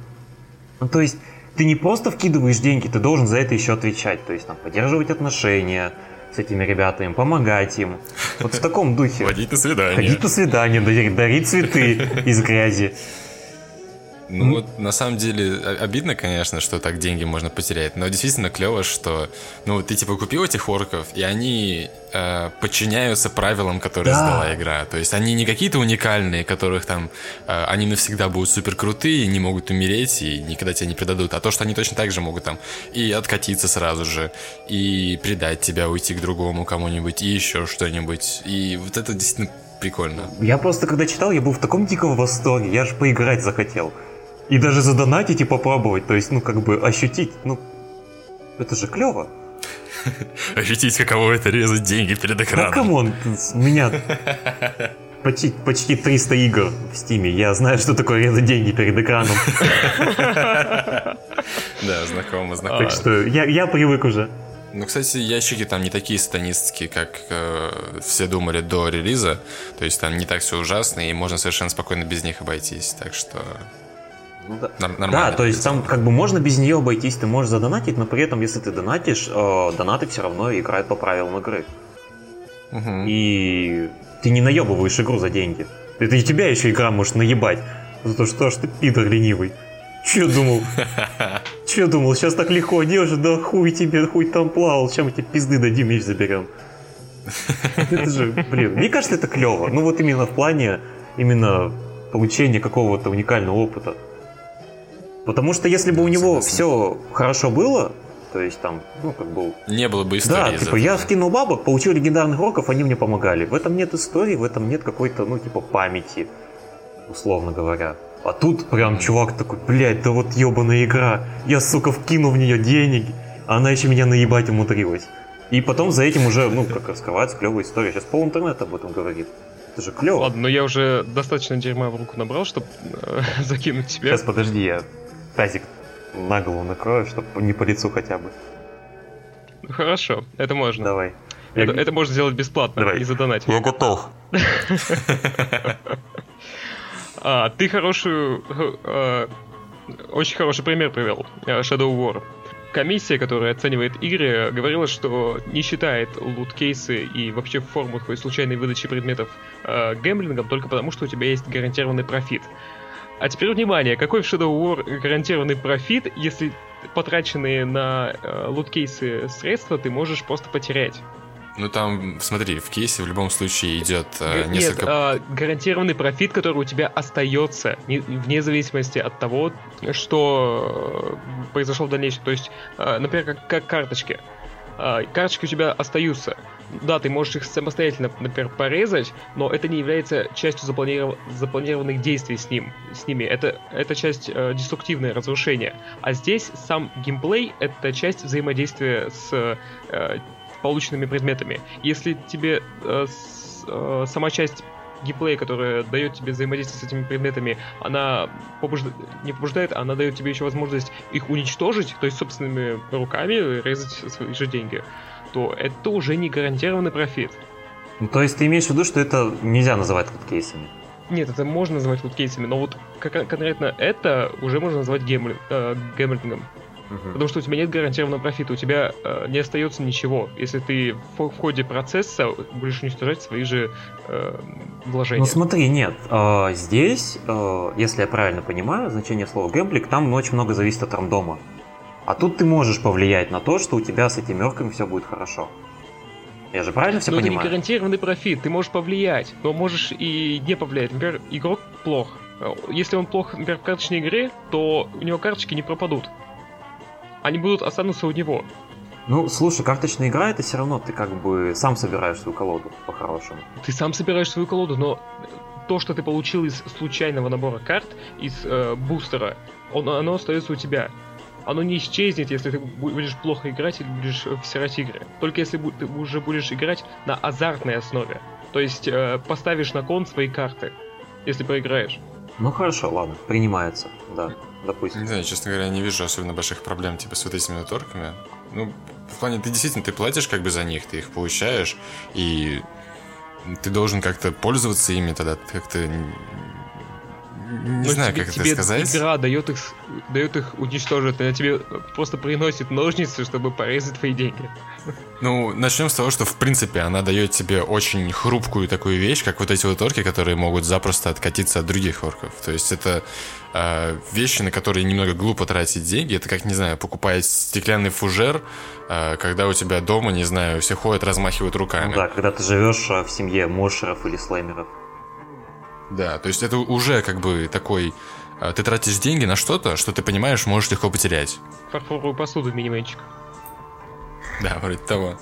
Ну, то есть ты не просто вкидываешь деньги, ты должен за это еще отвечать. То есть там поддерживать отношения с этими ребятами, помогать им. Вот в таком духе. Ходить на свидание. Ходить на свидание, дарить, дарить цветы из грязи. Ну, вот на самом деле обидно, конечно, что так деньги можно потерять, но действительно клево, что, ну, ты типа купил этих орков, и они э, подчиняются правилам, которые да. сдала игра. То есть они не какие-то уникальные, которых там э, они навсегда будут супер крутые, не могут умереть и никогда тебя не предадут, а то, что они точно так же могут там и откатиться сразу же, и предать тебя, уйти к другому кому-нибудь, и еще что-нибудь. И вот это действительно прикольно. Я просто, когда читал, я был в таком диком восторге, я же поиграть захотел. И даже задонатить и попробовать, то есть, ну, как бы ощутить, ну, это же клево. Ощутить, каково это резать деньги перед Да экраном. come on, у меня почти, почти 300 игр в Steam е. Я знаю, что такое резать деньги перед экраном. Да, знакомо, знакомо. Так что я, я привык уже. Ну, кстати, ящики там не такие сатанистские, как э, все думали до релиза. То есть там не так все ужасно, и можно совершенно спокойно без них обойтись. Так что Ну да. нормально. Да, то есть там как бы можно без нее обойтись, ты можешь задонатить, но при этом, если ты донатишь, э, донаты все равно играют по правилам игры. Мгм. И ты не наебываешь игру за деньги. Это и тебя еще игра может наебать. За то, что ж ты пидор ленивый. Че думал? Че думал? Сейчас так легко одежда, да хуй тебе, хуй там плавал. Мы тебе пизды дадим, меч заберем. Это же, блин, мне кажется, это клево. Ну вот именно в плане именно получения какого-то уникального опыта. Потому что если бы у него Согласен. все хорошо было, то есть там, ну как бы Не было бы да, истории из типа этого. я скинул бабок, получил легендарных роков, они мне помогали. В этом нет истории, в этом нет какой-то, ну, типа, памяти, условно говоря. А тут прям чувак такой, блядь, да вот ебаная игра. Я, сука, вкинул в нее денег, а она еще меня наебать умудрилась. И потом за этим уже, ну, как раскрывается клевая история. Сейчас пол интернета об этом говорит. Это же клево. Ладно, но я уже достаточно дерьма в руку набрал, чтобы закинуть тебе. Сейчас подожди, я тазик на голову накрою, чтобы не по лицу хотя бы. Ну, Хорошо, это можно. Давай. Это, Я- это можно сделать бесплатно Давай. и задонатить. Я готов. А, ты хорошую... э, очень хороший пример привел. Shadow War. Комиссия, которая оценивает игры, говорила, что не считает лут-кейсы и вообще форму такой случайной выдачи предметов э, гэмблингом только потому, что у тебя есть гарантированный профит. А теперь внимание, какой в Shadow War гарантированный профит, если потраченные на э, лут-кейсы средства ты можешь просто потерять? Ну там, смотри, в кейсе в любом случае идет э, несколько... Нет, а, гарантированный профит, который у тебя остается, не- вне зависимости от того, что э, произошло в дальнейшем. То есть, э, например, как, как карточки. А, Карточки у тебя остаются. Да, ты можешь их самостоятельно, например, порезать, но это не является частью запланиров- запланированных действий с ним, с ними. Это, это часть э, деструктивное разрушение. А здесь сам геймплей — это часть взаимодействия с э, полученными предметами. Если тебе э, с- э, сама часть геймплея, которая дает тебе взаимодействие с этими предметами, она побужда- не побуждает, а она дает тебе еще возможность их уничтожить, то есть собственными руками резать свои же деньги, то это уже не гарантированный профит. Ну, то есть ты имеешь в виду, что это нельзя называть кейсами? Нет, это можно назвать кейсами, но вот как- конкретно это уже можно назвать гембли- э, гэмблингом. Потому что у тебя нет гарантированного профита, у тебя э, не остается ничего, если ты в, в ходе процесса будешь уничтожать свои же э, вложения. Ну смотри, нет, э, здесь, э, если я правильно понимаю, значение слова гэмблик, там очень много зависит от рандома. А тут ты можешь повлиять на то, что у тебя с этими орками все будет хорошо. Я же правильно все но это не понимаю? гарантированный профит, ты можешь повлиять, но можешь и не повлиять. Например, игрок плох. Э, Если он плох, например, в карточной игре, то у него карточки не пропадут. Они будут останутся у него. Ну, слушай, карточная игра это все равно ты как бы сам собираешь свою колоду по-хорошему. Ты сам собираешь свою колоду, но то, что ты получил из случайного набора карт, из э, бустера, он, оно остается у тебя. Оно не исчезнет, если ты бу- будешь плохо играть или будешь э, всирать игры. Только если ты уже будешь играть на азартной основе. То есть э, поставишь на кон свои карты, если проиграешь. Ну хорошо, ладно, принимается, да, допустим. Не знаю, честно говоря, не вижу особенно больших проблем типа с вот этими вот орками. Ну, в плане, ты действительно, ты платишь как бы за них, ты их получаешь, и ты должен как-то пользоваться ими тогда, ты как-то... Не Но знаю, тебе, как это тебе сказать. игра дает их, дает их уничтожить, она тебе просто приносит ножницы, чтобы порезать твои деньги. Ну, начнем с того, что, в принципе, она дает тебе очень хрупкую такую вещь, как вот эти вот орки, которые могут запросто откатиться от других орков. То есть это э, вещи, на которые немного глупо тратить деньги. Это как, не знаю, покупать стеклянный фужер, э, когда у тебя дома, не знаю, все ходят, размахивают руками. Ну да, когда ты живешь а, в семье мошеров или слэмеров. Да, то есть это уже как бы такой... э, ты тратишь деньги на что-то, что ты понимаешь, можешь легко потерять. Фарфоровую посуду, минименчик. Да, вроде того.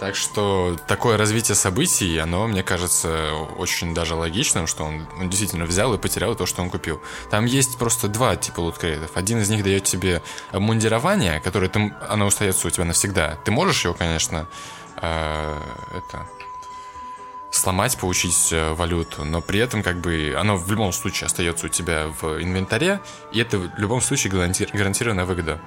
Так что такое развитие событий, оно, мне кажется, очень даже логичным, что он, он действительно взял и потерял то, что он купил. Там есть просто два типа луткрейдов. Один из них дает тебе обмундирование, которое ты, оно остается у тебя навсегда. Ты можешь его, конечно, э, это сломать, получить э, валюту, но при этом как бы оно в любом случае остается у тебя в инвентаре, и это в любом случае гарантированная выгода.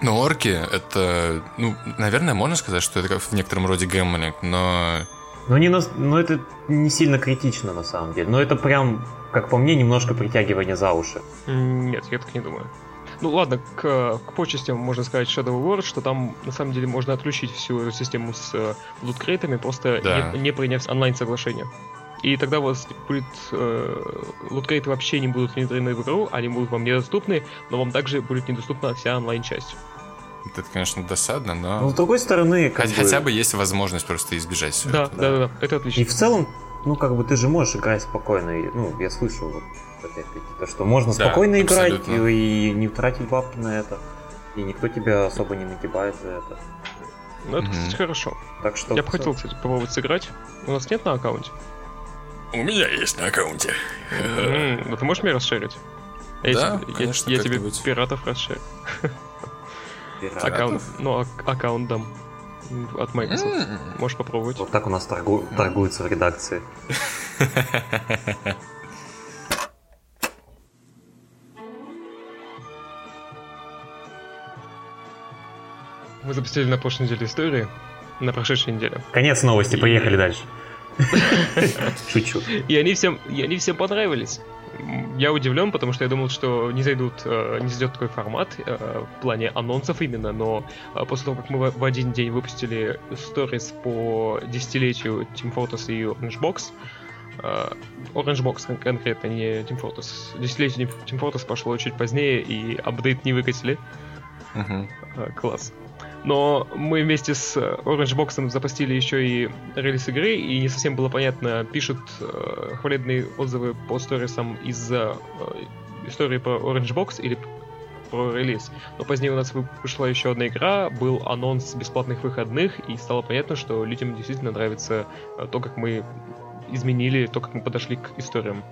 Но орки это, ну, наверное, можно сказать, что это как в некотором роде гэмблинг, но... Но, не на... но это не сильно критично на самом деле. Но это прям, как по мне, немножко притягивание за уши. Нет, я так не думаю. Ну ладно, к, к почестям можно сказать Shadow War, что там на самом деле можно отключить всю эту систему с э, луткрейтами, просто да. не, не приняв онлайн-соглашение. И тогда у вас будет э, луткрейты вообще не будут внедрены в игру, они будут вам недоступны, но вам также будет недоступна вся онлайн-часть. Это, конечно, досадно, но... Но с другой стороны... Как хотя, бы... хотя бы есть возможность просто избежать все да, это. Да, да, да, это отлично. И в целом, ну, как бы ты же можешь играть спокойно. И, ну, я слышал вот то, что можно да, спокойно играть и, и не тратить бабки на это. И никто тебя особо не нагибает за это. Ну, это, кстати, хорошо. Так что... Я бы хотел, кстати, попробовать сыграть. У нас нет на аккаунте? У меня есть на аккаунте. Ну ты можешь мне расширить? Да, я, конечно, я, я тебе пиратов расширю. Аккаунт, ну, аккаунт дам от Microsoft. Можешь попробовать. Вот так у нас торгу, торгуются в редакции. Мы запустили на прошлой неделе истории, на прошедшей неделе. Конец новости, поехали дальше. Шучу. И они всем, и они всем понравились. Я удивлен, потому что я думал, что не зайдут, э, не зайдет такой формат э, в плане анонсов именно, но э, после того, как мы в один день выпустили сторис по десятилетию Team Fortress и Orange Box, Orange Box конкретно, не Team Fortress. Десятилетие Team Fortress пошло чуть позднее, и апдейт не выкатили. Uh-huh. Класс. Но мы вместе с Orange Box запустили еще и релиз игры, и не совсем было понятно, пишут э, хвалебные отзывы по сторисам из-за э, истории про Orange Box или про релиз. Но позднее у нас вышла еще одна игра, был анонс бесплатных выходных, и стало понятно, что людям действительно нравится э, то, как мы изменили, то, как мы подошли к историям.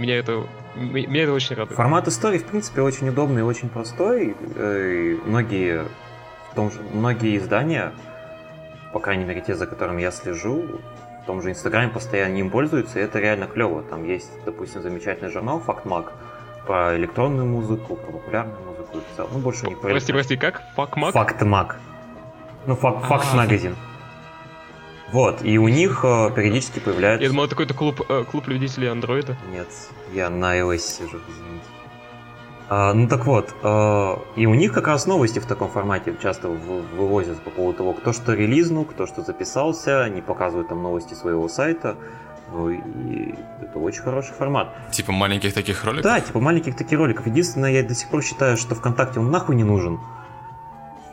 Меня это, меня это очень радует. Формат истории, в принципе, очень удобный и очень простой. Э, и многие том же, многие издания, по крайней мере те, за которыми я слежу, в том же Инстаграме постоянно им пользуются, и это реально клево. Там есть, допустим, замечательный журнал «Фактмаг», про электронную музыку, про популярную музыку и целом. Ну, больше не про Прости, прости, как? Фактмаг? Фактмаг. Ну, факт, факт магазин. Вот, и у них э, периодически появляется... Я думал, это какой-то клуб, э, клуб любителей андроида. Нет, я на iOS сижу, извините. А, ну так вот, а, и у них как раз новости в таком формате часто вывозят по поводу того, кто что релизнул, кто что записался, они показывают там новости своего сайта. Ну и это очень хороший формат. Типа маленьких таких роликов? Да, типа маленьких таких роликов. Единственное, я до сих пор считаю, что ВКонтакте он нахуй не нужен.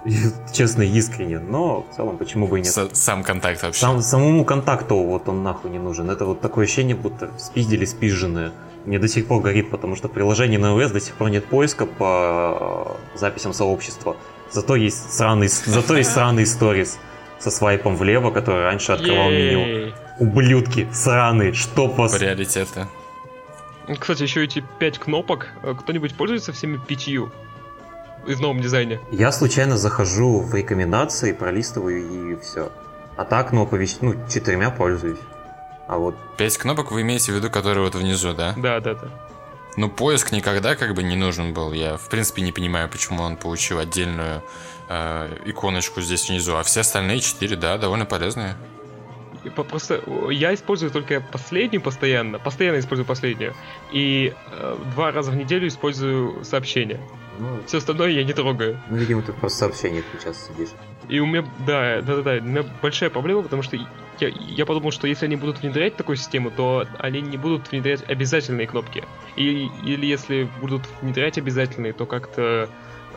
Честно искренне, но в целом почему бы и нет. Сам контакт вообще. Сам, самому контакту вот он нахуй не нужен. Это вот такое ощущение, будто спиздили спизженное мне до сих пор горит, потому что в приложении на iOS до сих пор нет поиска по э, записям сообщества. Зато есть сраный, зато есть сраный сторис со свайпом влево, который раньше открывал меню. Ублюдки, сраные, что вас... Приоритеты. Кстати, еще эти пять кнопок. Э, кто-нибудь пользуется всеми пятью? в новом дизайне. Я случайно захожу в рекомендации, пролистываю и все. А так, ну, оповещ... ну, четырьмя пользуюсь. А вот... Пять кнопок вы имеете в виду, которые вот внизу, да? Да, да, да. Ну, поиск никогда как бы не нужен был. Я, в принципе, не понимаю, почему он получил отдельную э, иконочку здесь внизу. А все остальные четыре, да, довольно полезные. Просто я использую только последнюю постоянно, постоянно использую последнюю. И э, два раза в неделю использую сообщения. Ну, Все остальное я не трогаю. Ну, видимо, ты просто сообщения сейчас сидишь. И у меня, да, да, да, да, у меня большая проблема, потому что я, я подумал, что если они будут внедрять такую систему, то они не будут внедрять обязательные кнопки. И, или если будут внедрять обязательные, то как-то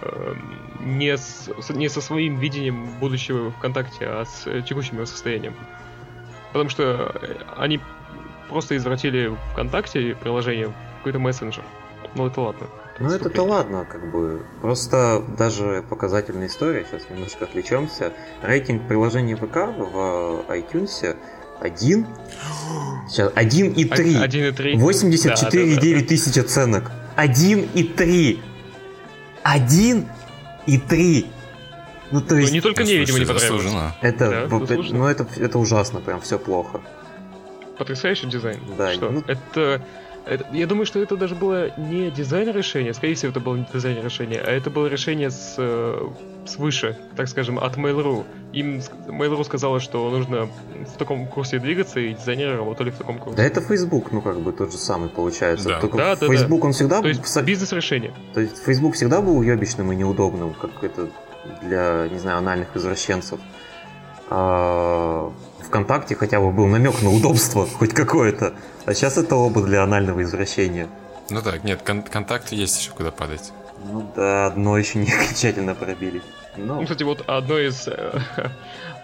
э, не, с, не со своим видением будущего ВКонтакте, а с текущим его состоянием. Потому что они просто извратили ВКонтакте приложение в какой-то мессенджер. Ну это ладно. Ну это-то ладно, как бы. Просто даже показательная история, сейчас немножко отвлечемся. Рейтинг приложения ВК в iTunes один. Сейчас, один и три. Один и три. 84,9 да, да, да. тысяч оценок. Один и три. Один и три. Ну, то есть... Ну, не только мне, видимо, не понравилось. Это, да, ну, это, это ужасно, прям все плохо. Потрясающий дизайн. Да. Что? Ну... Это это, я думаю, что это даже было не дизайн решения, скорее всего, это было не дизайн решения, а это было решение с, э, свыше, так скажем, от Mail.ru. Им Mail.ru сказала, что нужно в таком курсе двигаться, и дизайнеры работали в таком курсе. Да это Facebook, ну как бы тот же самый получается. Да. Только да, да, Facebook да. он всегда... То есть бизнес-решение. То есть Facebook всегда был уебищным и неудобным, как это для, не знаю, анальных извращенцев. А ВКонтакте хотя бы был намек на удобство, хоть какое-то. А сейчас это оба для анального извращения. Ну так, нет, кон- контакт есть еще куда падать. Ну да, одно еще не окончательно пробили. Но... Ну, кстати, вот одно из... Э,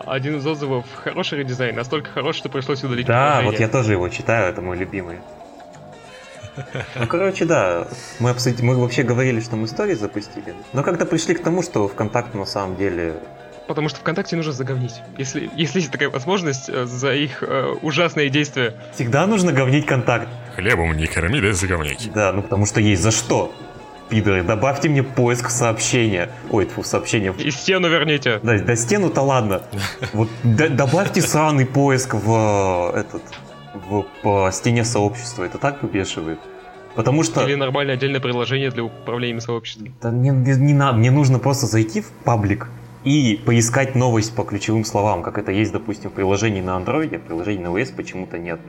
один из отзывов хороший редизайн, настолько хороший, что пришлось удалить Да, вот я тоже его читаю, это мой любимый. Ну, короче, да, мы, обсудили, мы вообще говорили, что мы истории запустили. Но когда пришли к тому, что ВКонтакт на самом деле Потому что ВКонтакте нужно заговнить. Если, если есть такая возможность э, за их э, ужасные действия. Всегда нужно говнить контакт. Хлебом не корми, дай заговнить. Да, ну потому что есть за что. Пидоры, добавьте мне поиск сообщения. Ой, фу, сообщения. И стену верните. Да, да стену-то ладно. Вот добавьте сраный поиск в э, этот в, по стене сообщества. Это так выбешивает. Потому что... Или нормальное отдельное приложение для управления сообществом. Да не, не, не надо, мне нужно просто зайти в паблик, и поискать новость по ключевым словам, как это есть, допустим, в приложении на Android, а в приложении на iOS почему-то нет.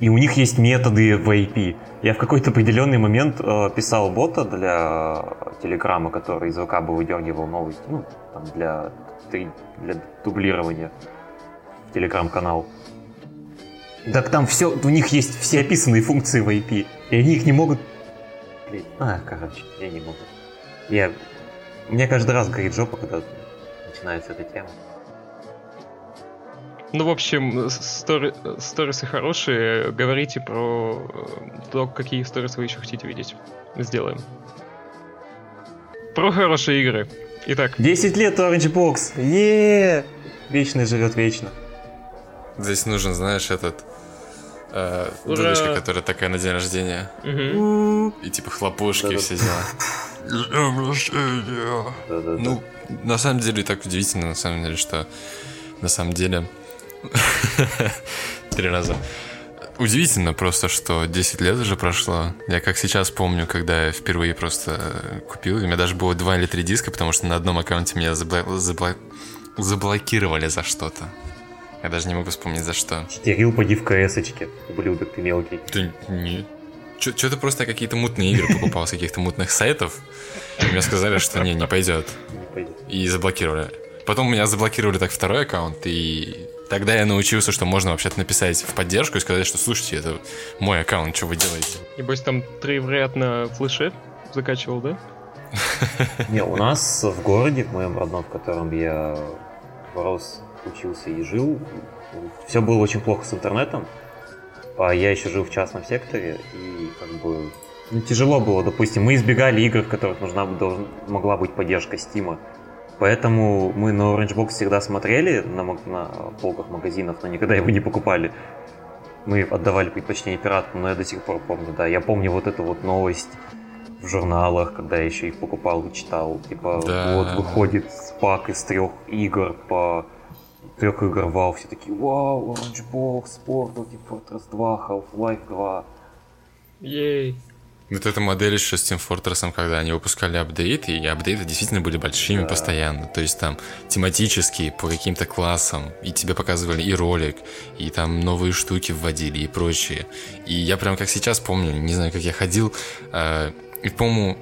И у них есть методы в IP. Я в какой-то определенный момент э, писал бота для Телеграма, который из ВК бы выдергивал новости, ну, там, для, для дублирования в Телеграм-канал. Так там все, у них есть все описанные функции в IP, и они их не могут... А, короче, я не могу. Я... Мне каждый раз горит жопа, когда начинается эта тема. Ну, в общем, стори, сторисы хорошие. Говорите про э, то, какие сторисы вы еще хотите видеть. Сделаем. Про хорошие игры. Итак. 10 лет Orange Box. Еее! Вечный живет вечно. Здесь нужен, знаешь, этот э, дудочка, которая такая на день рождения. Угу. И типа хлопушки, все дела. Ну, на самом деле так удивительно, на самом деле, что на самом деле три раза. Удивительно просто, что 10 лет уже прошло. Я как сейчас помню, когда я впервые просто купил. У меня даже было два или три диска, потому что на одном аккаунте меня забл... Забл... заблокировали за что-то. Я даже не могу вспомнить за что. Читерил поди в КСочке, ублюдок ты мелкий. Ты нет. Что-то просто какие-то мутные игры покупал с каких-то мутных сайтов. И мне сказали, что не, не пойдет. И заблокировали. Потом меня заблокировали так второй аккаунт, и тогда я научился, что можно вообще-то написать в поддержку и сказать, что слушайте, это мой аккаунт, что вы делаете? Небось там три вряд на флеше закачивал, да? Не, у нас в городе, в моем родном, в котором я рос, учился и жил, все было очень плохо с интернетом. А я еще жил в частном секторе, и как бы ну, тяжело было, допустим. Мы избегали игр, в которых нужна должна, могла быть поддержка Стима. Поэтому мы на Orange Box всегда смотрели на, на полках магазинов, но никогда его не покупали. Мы отдавали предпочтение пиратам, но я до сих пор помню, да. Я помню вот эту вот новость в журналах, когда я еще их покупал и читал. Типа, да. вот выходит спак из трех игр по трех игр вау, все такие, вау, Orange Box, Portal, Team Fortress 2, Half-Life 2. Ей. Вот эта модель еще с Team Fortress, когда они выпускали апдейты, и апдейты действительно были большими да. постоянно. То есть там тематические по каким-то классам, и тебе показывали и ролик, и там новые штуки вводили и прочее. И я прям как сейчас помню, не знаю, как я ходил, э, и, по-моему,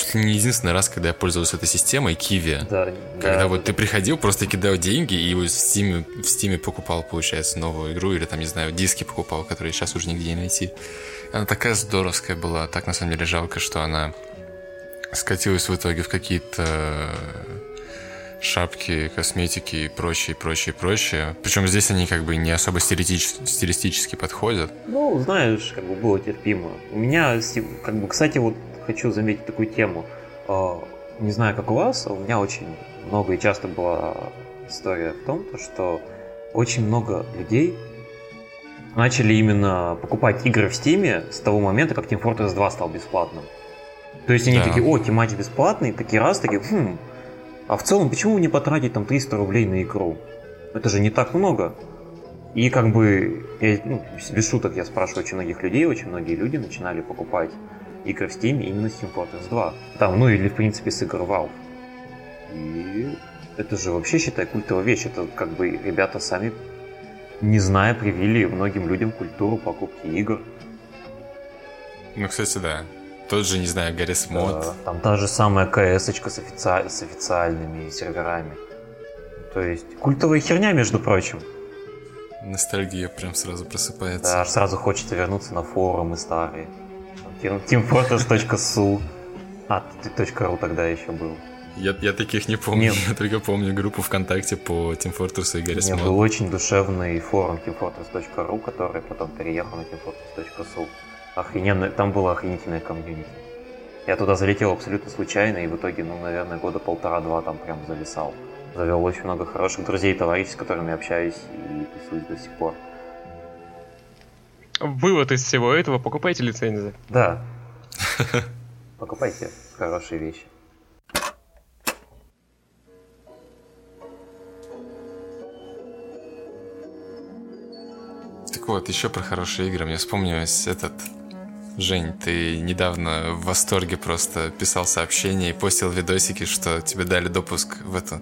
чуть ли не единственный раз, когда я пользовался этой системой, Kiwi. Да, когда да, вот ты приходил, просто кидал деньги и в Steam, в Steam покупал, получается, новую игру, или там, не знаю, диски покупал, которые сейчас уже нигде не найти. Она такая здоровская была, так на самом деле жалко, что она скатилась в итоге в какие-то шапки, косметики и прочее, прочее, прочее. Причем здесь они как бы не особо стилистически, стилистически подходят. Ну, знаешь, как бы было терпимо. У меня, как бы, кстати, вот хочу заметить такую тему. Э, не знаю, как у вас, а у меня очень много и часто была история в том, что очень много людей начали именно покупать игры в Стиме с того момента, как Team Fortress 2 стал бесплатным. То есть они да. такие, о, Тимач бесплатный, такие раз, такие, хм, а в целом почему не потратить там 300 рублей на игру? Это же не так много. И как бы, я, ну, без шуток я спрашиваю очень многих людей, очень многие люди начинали покупать игры в Steam именно с Team Fortress 2. Там, ну или в принципе с игр Valve. И это же вообще, считай, культовая вещь. Это как бы ребята сами, не зная, привили многим людям культуру покупки игр. Ну, кстати, да. Тот же, не знаю, Гаррис Мод. Да, там та же самая КС с, офици... с официальными серверами. То есть культовая херня, между прочим. Ностальгия прям сразу просыпается. Да, сразу хочется вернуться на форумы старые. teamfortress.su А, .ru тогда еще был. Я, я таких не помню, Нет. я только помню группу ВКонтакте по Team Fortress и Гаррис Нет, был очень душевный форум teamfortress.ru, который потом переехал на teamfortress.su. Охрененно, там было охренительное комьюнити. Я туда залетел абсолютно случайно, и в итоге, ну, наверное, года полтора-два там прям зависал завел очень много хороших друзей и товарищей, с которыми общаюсь и тусуюсь до сих пор. Вывод из всего этого, покупайте лицензии. Да. Покупайте хорошие вещи. Так вот, еще про хорошие игры. Мне вспомнилось этот... Жень, ты недавно в восторге просто писал сообщение и постил видосики, что тебе дали допуск в эту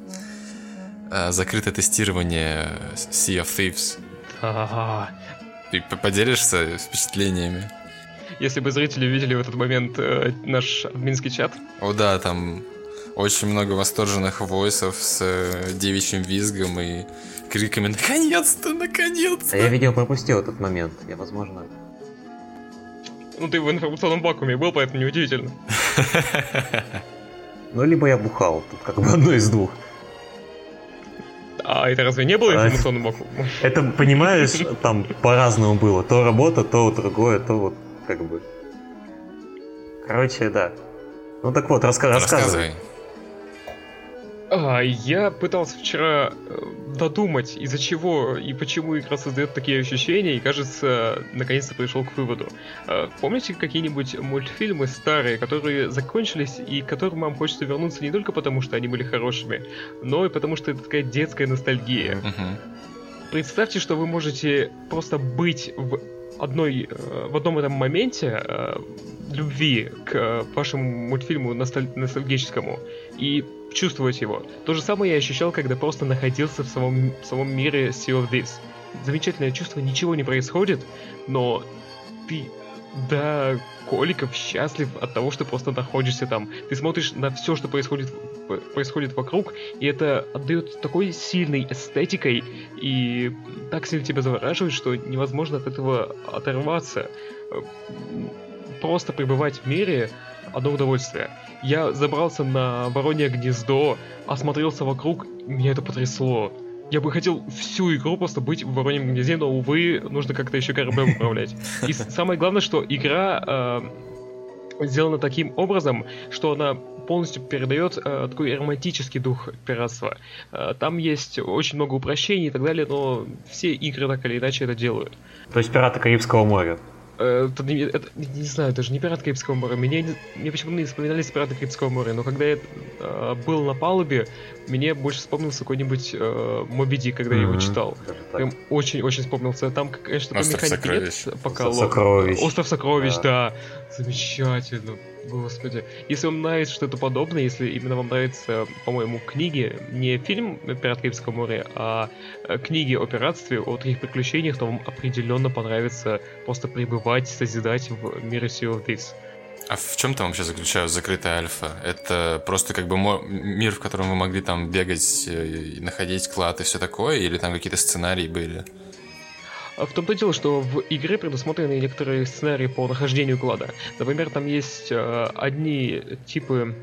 Э, закрытое тестирование Sea of Thieves. Ага. Ты поделишься впечатлениями? Если бы зрители видели в этот момент э, наш админский чат. О да, там очень много восторженных войсов с э, девичьим визгом и криками «Наконец-то! Наконец-то!» А я видео пропустил этот момент. Я, возможно... Ну ты в информационном вакууме был, поэтому неудивительно. Ну, либо я бухал. Тут как бы одно из двух. А это разве не было информационным вакуумом? Это, понимаешь, там по-разному было. То работа, то другое, то вот как бы... Короче, да. Ну так вот, раска- рассказывай. А, я пытался вчера э, додумать, из-за чего и почему игра создает такие ощущения, и кажется, наконец-то пришел к выводу. А, помните какие-нибудь мультфильмы старые, которые закончились, и к которым вам хочется вернуться не только потому, что они были хорошими, но и потому, что это такая детская ностальгия. Uh-huh. Представьте, что вы можете просто быть в одной, э, в одном этом моменте э, любви к вашему мультфильму носталь- ностальгическому и чувствовать его. То же самое я ощущал, когда просто находился в самом, в самом мире Sea of This. Замечательное чувство, ничего не происходит, но ты да, Коликов счастлив от того, что просто находишься там. Ты смотришь на все, что происходит, происходит вокруг, и это отдает такой сильной эстетикой и так сильно тебя завораживает, что невозможно от этого оторваться. Просто пребывать в мире одно удовольствие. Я забрался на Воронье гнездо, осмотрелся вокруг, меня это потрясло. Я бы хотел всю игру просто быть в Вороньем гнезде, но, увы, нужно как-то еще кораблем управлять. И самое главное, что игра э, сделана таким образом, что она полностью передает э, такой романтический дух пиратства. Э, там есть очень много упрощений и так далее, но все игры так или иначе это делают. То есть пираты Карибского моря. Это, это, не знаю, даже не пират Карибского моря. Мне, мне почему-то не вспоминались пираты Карибского моря, но когда я э, был на палубе, мне больше вспомнился какой-нибудь э, Моби Дик, когда mm-hmm. я его читал. Прям очень-очень вспомнился. Там, конечно, Остров механики сокровищ. нет, пока сокровищ. Остров сокровищ, да. да. Замечательно. Господи. Если вам нравится что-то подобное, если именно вам нравятся, по-моему, книги, не фильм «Пират Карибского моря», а э, книги о пиратстве, о таких приключениях, то вам определенно понравится просто пребывать, созидать в мире Sea of Thieves. А в чем там вообще заключалась закрытая альфа? Это просто как бы мир, в котором вы могли там бегать, э, находить клад и все такое, или там какие-то сценарии были? А в том-то дело, что в игре предусмотрены некоторые сценарии по нахождению клада. Например, там есть э, одни типы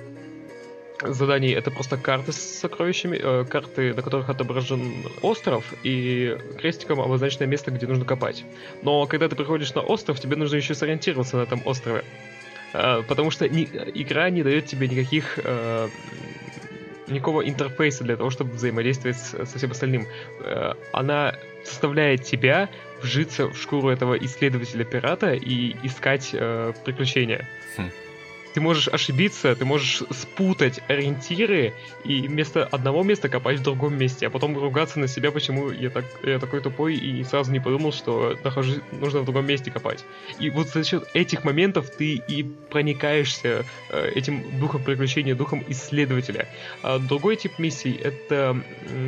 заданий это просто карты с сокровищами, э, карты, на которых отображен остров и крестиком обозначенное место, где нужно копать. Но когда ты приходишь на остров, тебе нужно еще сориентироваться на этом острове. Э, потому что ни, игра не дает тебе никаких э, никакого интерфейса для того, чтобы взаимодействовать со всем остальным. Э, она заставляет тебя вжиться в шкуру этого исследователя-пирата и искать э, приключения. Хм ты можешь ошибиться, ты можешь спутать ориентиры и вместо одного места копать в другом месте, а потом ругаться на себя, почему я, так, я такой тупой и сразу не подумал, что нахожусь, нужно в другом месте копать. И вот за счет этих моментов ты и проникаешься э, этим духом приключения, духом исследователя. А другой тип миссий — это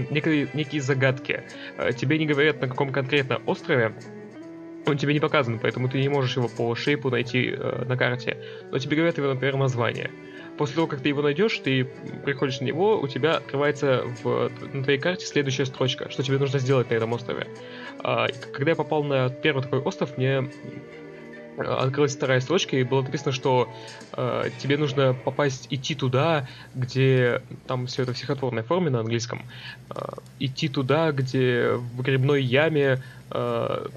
некие, некие загадки. Э, тебе не говорят, на каком конкретно острове, он тебе не показан, поэтому ты не можешь его по шейпу найти э, на карте. Но тебе говорят его, например, название. После того, как ты его найдешь, ты приходишь на него, у тебя открывается в, на твоей карте следующая строчка, что тебе нужно сделать на этом острове. А, когда я попал на первый такой остров, мне э, открылась вторая строчка, и было написано, что э, тебе нужно попасть, идти туда, где там все это в стихотворной форме на английском, э, идти туда, где в грибной яме э,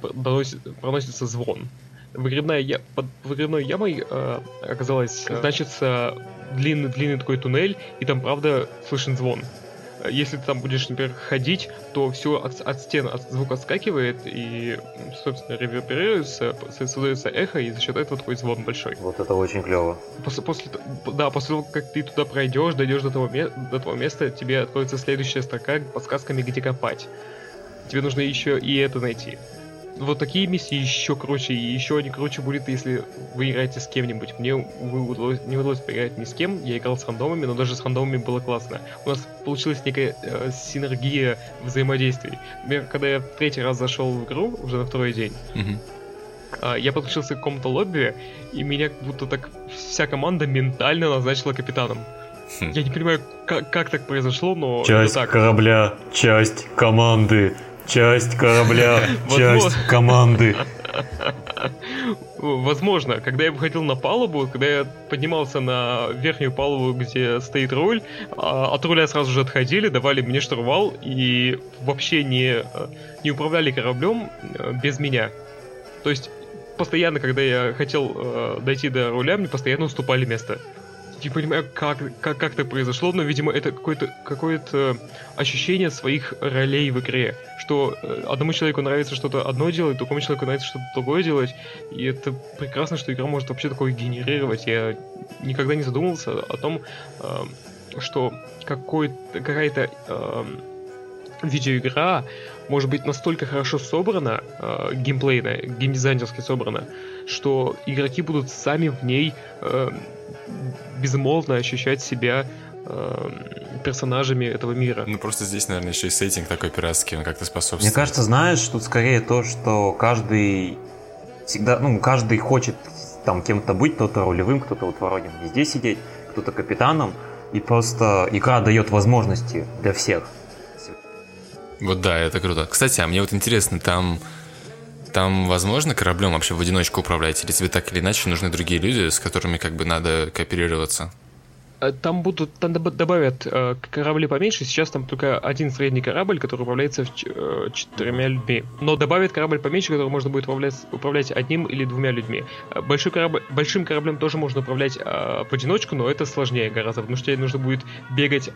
проносится звон. Выгребная я... Под выгребной ямой э, оказалось, значится длинный-длинный такой туннель, и там, правда, слышен звон. Если ты там будешь, например, ходить, то все от, от стен от, звук отскакивает и, собственно, реверберируется, создается эхо, и за счет этого такой звон большой. Вот это очень клево. После, после, да, после того, как ты туда пройдешь, дойдешь до того, до того места, тебе откроется следующая строка подсказками, где копать тебе нужно еще и это найти. Вот такие миссии еще круче, и еще они круче будет, если вы играете с кем-нибудь. Мне увы, удалось, не удалось поиграть ни с кем, я играл с рандомами, но даже с рандомами было классно. У нас получилась некая э, синергия взаимодействий. Например, когда я в третий раз зашел в игру, уже на второй день, mm-hmm. я подключился к какому-то лобби, и меня как будто так вся команда ментально назначила капитаном. Хм. Я не понимаю, как, как так произошло, но... Часть корабля, часть команды. Часть корабля, часть команды. Возможно, когда я выходил на палубу, когда я поднимался на верхнюю палубу, где стоит руль, а, от руля сразу же отходили, давали мне штурвал и вообще не, не управляли кораблем э, без меня. То есть постоянно, когда я хотел э, дойти до руля, мне постоянно уступали место не понимаю, как, как, как это произошло, но, видимо, это какое-то какое ощущение своих ролей в игре. Что э, одному человеку нравится что-то одно делать, другому человеку нравится что-то другое делать. И это прекрасно, что игра может вообще такое генерировать. Я никогда не задумывался о том, э, что какая-то э, видеоигра может быть настолько хорошо собрана, э, геймплейно, геймдизайнерски собрана, что игроки будут сами в ней э, безмолвно ощущать себя э, персонажами этого мира. Ну просто здесь, наверное, еще и сеттинг такой пиратский, он как-то способствует. Мне кажется, знаешь, тут скорее то, что каждый всегда, ну, каждый хочет там кем-то быть, кто-то рулевым, кто-то вот вроде везде сидеть, кто-то капитаном, и просто игра дает возможности для всех. Вот да, это круто. Кстати, а мне вот интересно, там там возможно кораблем вообще в одиночку управлять, или тебе так или иначе нужны другие люди, с которыми как бы надо кооперироваться? Э, там будут, там добавят э, корабли поменьше. Сейчас там только один средний корабль, который управляется э, четырьмя людьми. Но добавят корабль поменьше, который можно будет управлять, управлять одним или двумя людьми. Большой корабль, большим кораблем тоже можно управлять э, в одиночку, но это сложнее гораздо, потому что тебе нужно будет бегать.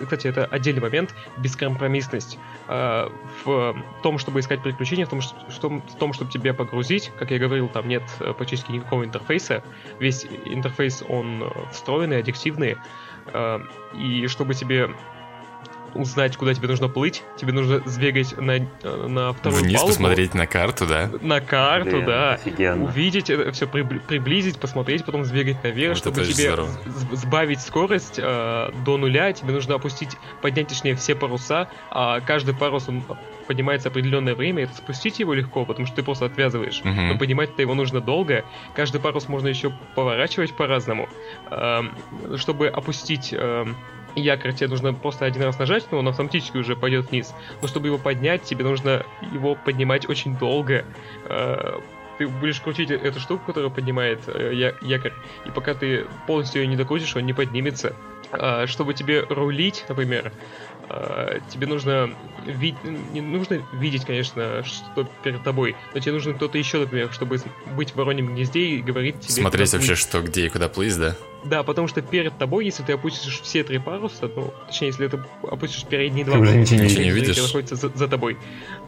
Кстати, это отдельный момент, бескомпромиссность в том, чтобы искать приключения, в том, что, в том, чтобы тебя погрузить. Как я говорил, там нет практически никакого интерфейса. Весь интерфейс он встроенный, аддиктивный данные, э, и чтобы тебе узнать, куда тебе нужно плыть, тебе нужно сбегать на, э, на вторую Вниз палубу. посмотреть на карту, да? На карту, Блин, да. Офигенно. Увидеть это все, приблизить, посмотреть, потом сбегать наверх, вот чтобы тебе здорово. сбавить скорость э, до нуля, тебе нужно опустить, поднять точнее все паруса, а каждый парус он поднимается определенное время, это спустить его легко, потому что ты просто отвязываешь. Uh-huh. Но поднимать-то его нужно долго. Каждый парус можно еще поворачивать по-разному. Э, чтобы опустить э, якорь, тебе нужно просто один раз нажать, но он автоматически уже пойдет вниз. Но чтобы его поднять, тебе нужно его поднимать очень долго. Э, ты будешь крутить эту штуку, которая поднимает э, якорь, и пока ты полностью ее не докрутишь, он не поднимется. Чтобы тебе рулить, например, э, тебе нужно ви- не нужно видеть, конечно, что перед тобой, но тебе нужен кто-то еще, например, чтобы быть в вороньем гнезде и говорить тебе... Смотреть вообще, плыть. что, где и куда плыть, да? Да, потому что перед тобой, если ты опустишь все три паруса, ну, точнее, если ты опустишь передние два, ты уже ничего не, не видишь. находится за, за тобой.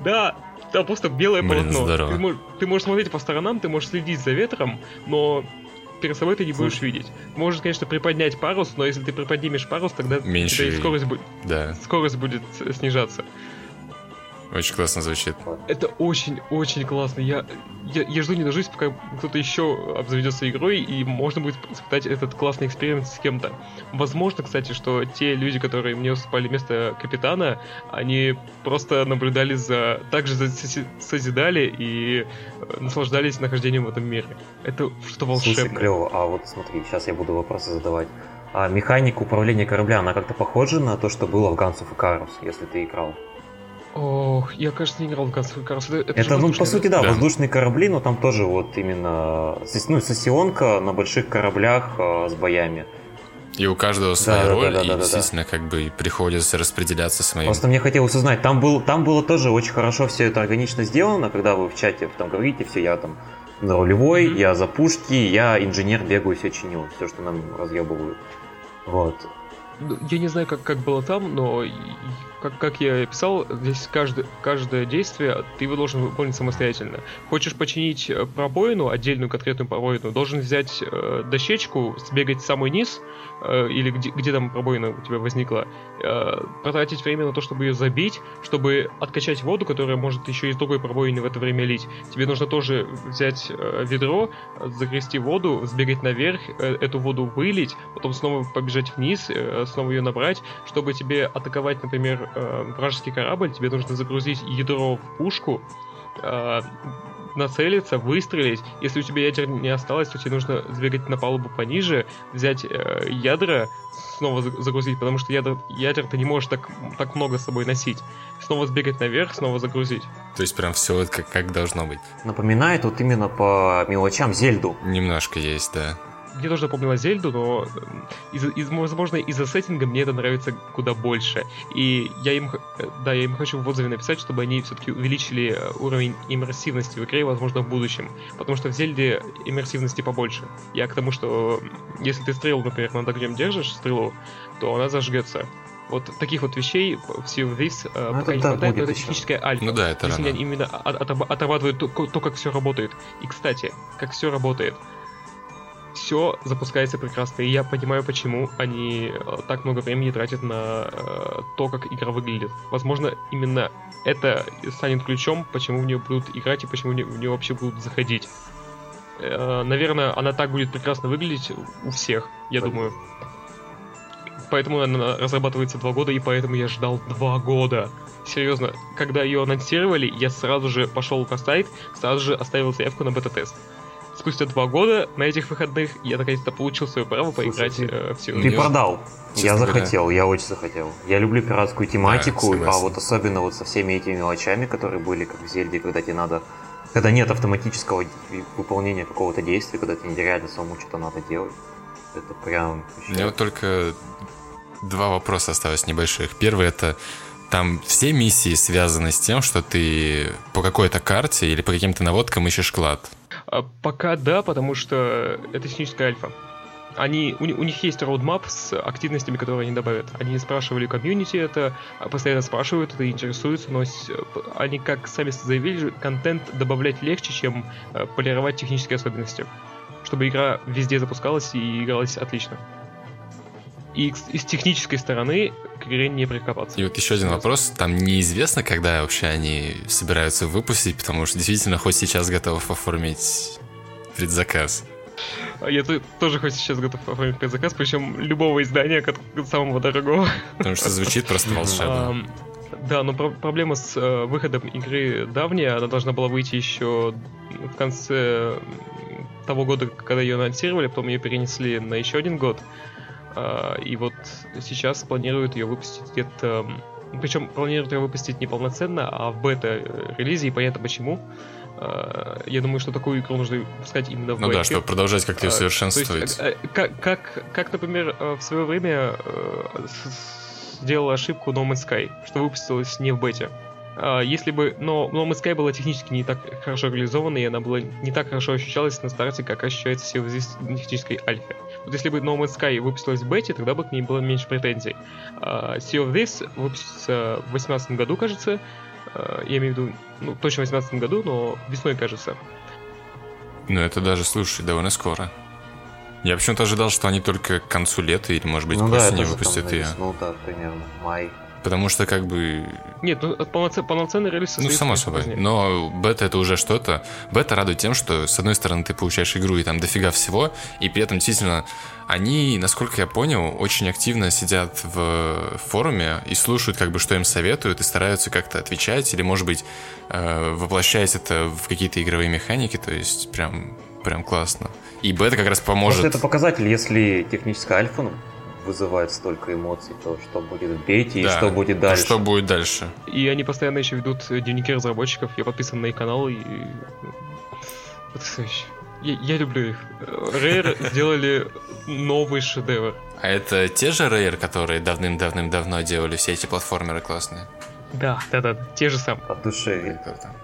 Да, там просто белое Блин, полотно. Здорово. Ты, можешь, ты можешь смотреть по сторонам, ты можешь следить за ветром, но перед собой ты не будешь видеть. Можешь, конечно, приподнять парус, но если ты приподнимешь парус, тогда Меньше... скорость, будет, да. скорость будет снижаться. Очень классно звучит. Это очень-очень классно. Я, я, я жду не дождусь, пока кто-то еще обзаведется игрой, и можно будет испытать этот классный эксперимент с кем-то. Возможно, кстати, что те люди, которые мне уступали место капитана, они просто наблюдали за... Также за, созидали и э, наслаждались нахождением в этом мире. Это что волшебное. Слушай, клево. А вот смотри, сейчас я буду вопросы задавать. А механика управления корабля, она как-то похожа на то, что было в Guns of Icarus, если ты играл? Ох, я, кажется, не играл в Guns Cars. Это, это ну, по сути, да, да, воздушные корабли, но там тоже вот именно ну, сессионка на больших кораблях э, с боями. И у каждого своя да, роль, да, да, и да, действительно да. как бы приходится распределяться своим. Просто мне хотелось узнать, там, был, там было тоже очень хорошо все это органично сделано, когда вы в чате там говорите, все, я там на рулевой, mm-hmm. я за пушки, я инженер, бегаю, все чиню, все, что нам разъебывают. Вот. Ну, я не знаю, как, как было там, но как, как я писал, здесь каждое, каждое действие ты его должен выполнить самостоятельно. Хочешь починить э, пробоину, отдельную конкретную пробоину, должен взять э, дощечку, сбегать в самый низ, э, или где, где там пробоина у тебя возникла, э, потратить время на то, чтобы ее забить, чтобы откачать воду, которая может еще из другой пробоины в это время лить. Тебе нужно тоже взять э, ведро, загрести воду, сбегать наверх, э, эту воду вылить, потом снова побежать вниз, э, снова ее набрать, чтобы тебе атаковать, например, э, вражеский корабль, тебе нужно загрузить ядро в пушку, э, нацелиться, выстрелить. Если у тебя ядер не осталось, то тебе нужно сбегать на палубу пониже, взять э, ядра, снова загрузить, потому что ядер, ядер ты не можешь так, так много с собой носить. Снова сбегать наверх, снова загрузить. То есть прям все как, как должно быть. Напоминает вот именно по мелочам Зельду. Немножко есть, да мне тоже напомнило Зельду, но, из, из, возможно, из-за сеттинга мне это нравится куда больше. И я им, да, я им хочу в отзыве написать, чтобы они все-таки увеличили э, уровень иммерсивности в игре, возможно, в будущем. Потому что в Зельде иммерсивности побольше. Я к тому, что если ты стрелу, например, над огнем держишь, стрелу, то она зажгется. Вот таких вот вещей в Sea of Thieves э, ну, пока не хватает, но это техническая альфа. Ну да, это Если рано. они именно отрабатывают то, то, как все работает. И, кстати, как все работает все запускается прекрасно, и я понимаю, почему они э, так много времени тратят на э, то, как игра выглядит. Возможно, именно это станет ключом, почему в нее будут играть и почему в нее вообще будут заходить. Э, наверное, она так будет прекрасно выглядеть у всех, я думаю. Поэтому она разрабатывается два года, и поэтому я ждал два года. Серьезно, когда ее анонсировали, я сразу же пошел на сайт, сразу же оставил заявку на бета-тест спустя два года на этих выходных я наконец-то получил свое право поиграть Слушай, э, в Силу. Ты продал. я захотел, говоря. я очень захотел. Я люблю пиратскую тематику, да, а вот особенно вот со всеми этими мелочами, которые были как в Зельде, когда тебе надо когда нет автоматического выполнения какого-то действия, когда тебе нереально самому что-то надо делать. Это прям... У меня вот только два вопроса осталось небольших. Первый это там все миссии связаны с тем, что ты по какой-то карте или по каким-то наводкам ищешь клад. А, пока да, потому что это техническая альфа. Они, у, у них есть роудмап с активностями, которые они добавят. Они спрашивали комьюнити это, а, постоянно спрашивают это, интересуются, но они, как сами заявили, контент добавлять легче, чем э, полировать технические особенности. Чтобы игра везде запускалась и игралась отлично. И из технической стороны к игре не прикопаться. И вот еще один вопрос. Там неизвестно, когда вообще они собираются выпустить, потому что действительно хоть сейчас готов оформить предзаказ. А я тоже хоть сейчас готов оформить предзаказ, причем любого издания, самого дорогого. Потому что звучит просто волшебно. Да, но про- проблема с э, выходом игры давняя, она должна была выйти еще в конце того года, когда ее анонсировали, потом ее перенесли на еще один год. А, и вот сейчас планируют ее выпустить где-то... Причем планируют ее выпустить не полноценно, а в бета-релизе, и понятно почему. А, я думаю, что такую игру нужно выпускать именно в Ну бете. да, чтобы продолжать как-то ее совершенствовать. есть, как, как, как, например, в свое время сделала ошибку No Man's Sky, что выпустилась не в бете. А, если бы... Но No Man's Sky была технически не так хорошо реализована, и она была не так хорошо ощущалась на старте, как ощущается Thieves в технической альфе. Вот если бы No Man's Sky выпустилась в бете, тогда бы к ней было меньше претензий. А, sea of Thieves выпустится в 2018 году, кажется. А, я имею в виду, ну, точно в 2018 году, но весной, кажется. Ну, это даже, слушай, довольно скоро. Я почему-то ожидал, что они только к концу лета или, может быть, ну да, же выпустят ее. весну, да, примерно, май. Потому что, как бы, Нет, ну полноцен, полноценный релиз ну, само собой. позднее. Но бета это уже что-то. Бета радует тем, что, с одной стороны, ты получаешь игру и там дофига всего, и при этом, действительно, они, насколько я понял, очень активно сидят в форуме и слушают, как бы, что им советуют, и стараются как-то отвечать, или, может быть, э, воплощать это в какие-то игровые механики, то есть прям, прям классно. И бета как раз поможет. Просто это показатель, если техническая альфа ну, вызывает столько эмоций, то что будет в бете и Да, что будет дальше. Что будет дальше? И они постоянно еще ведут дневники разработчиков. Я подписан на их канал и... ну, Потрясающе. Я, я люблю их. Rare сделали новый шедевр. А это те же Rare, которые давным-давным-давно делали все эти платформеры классные? Да, да, да, те же самые. От души. Как-то.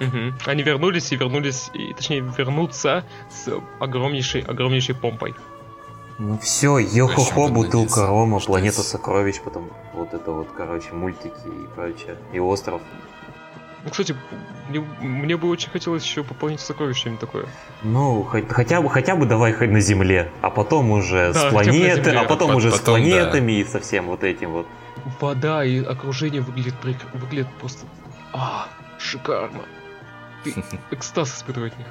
Мгм. Они вернулись и вернулись, и, точнее вернутся с огромнейшей, огромнейшей помпой. Ну все, йо-хо-хо, бутылка рома, что планета это- сокровищ, потом вот это вот, короче, мультики и прочее. И остров. Ну, кстати, мне, мне бы очень хотелось еще пополнить сокровищ что-нибудь такое. Ну, хоть- хотя бы, хотя бы давай хоть на Земле, а потом уже Да, с планеты, а потом По- уже с потом, да. планетами и со всем вот этим вот. Вода и окружение выглядит, выглядит просто... А, шикарно. Ты экстаз испытывать них.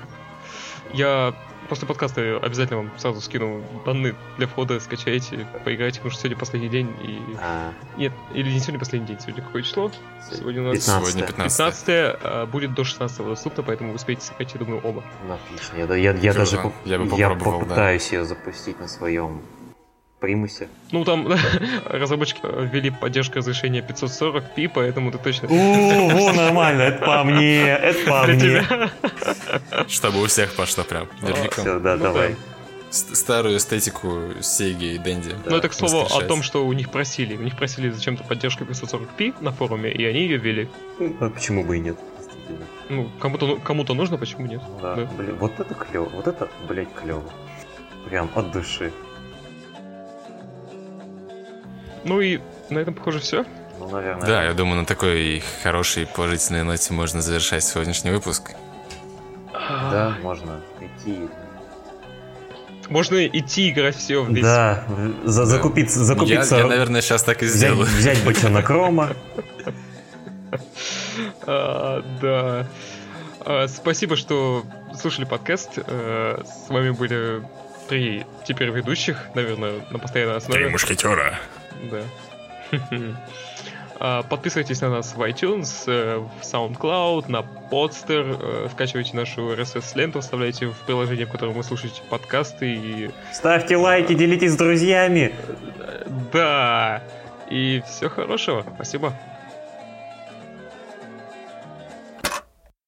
Я после подкаста обязательно вам сразу скину данные для входа, скачайте, поиграйте, потому что сегодня последний день и... А, Нет, или не сегодня последний день, сегодня какое число? Сегодня у нас 15. Сегодня 15 15 а, будет до 16 доступно, поэтому вы успеете скачать, я думаю, оба. ну, отлично. Я, я, я даже Я бы я попробовал, да. попытаюсь ее запустить на своем примусе. Ну, там разработчики ввели поддержку разрешения 540p, поэтому ты точно... О, нормально, это по мне, это по мне. Чтобы у всех пошло прям. Все, да, Ну давай. Старую эстетику Сеги и Дэнди. Ну, это, к слову, о том, что у них просили. У них просили зачем-то поддержку 540p на форуме, и они ее ввели. А почему бы и нет? Ну, кому-то ну, кому-то нужно, почему нет? Ну Да, Да. блин, вот это клево, вот это, блядь, клево. Прям от души. Ну и на этом, похоже, все. Ну, наверное. Да, я думаю, на такой хорошей положительной ноте можно завершать сегодняшний выпуск. Да, можно идти. Можно идти играть все в Да, за, закупиться, закупиться, Я, я, наверное, сейчас так и взять, сделаю. взять бочонок рома. А, да. А, спасибо, что слушали подкаст. А, с вами были три теперь ведущих, наверное, на постоянной основе. Три мушкетера. Да. А, Подписывайтесь на нас в iTunes, э, в SoundCloud, на Podster, э, скачивайте нашу RSS-ленту, вставляйте в приложение, в котором вы слушаете подкасты. И... Ставьте лайки, делитесь с друзьями. э, Да! И всего хорошего. Спасибо.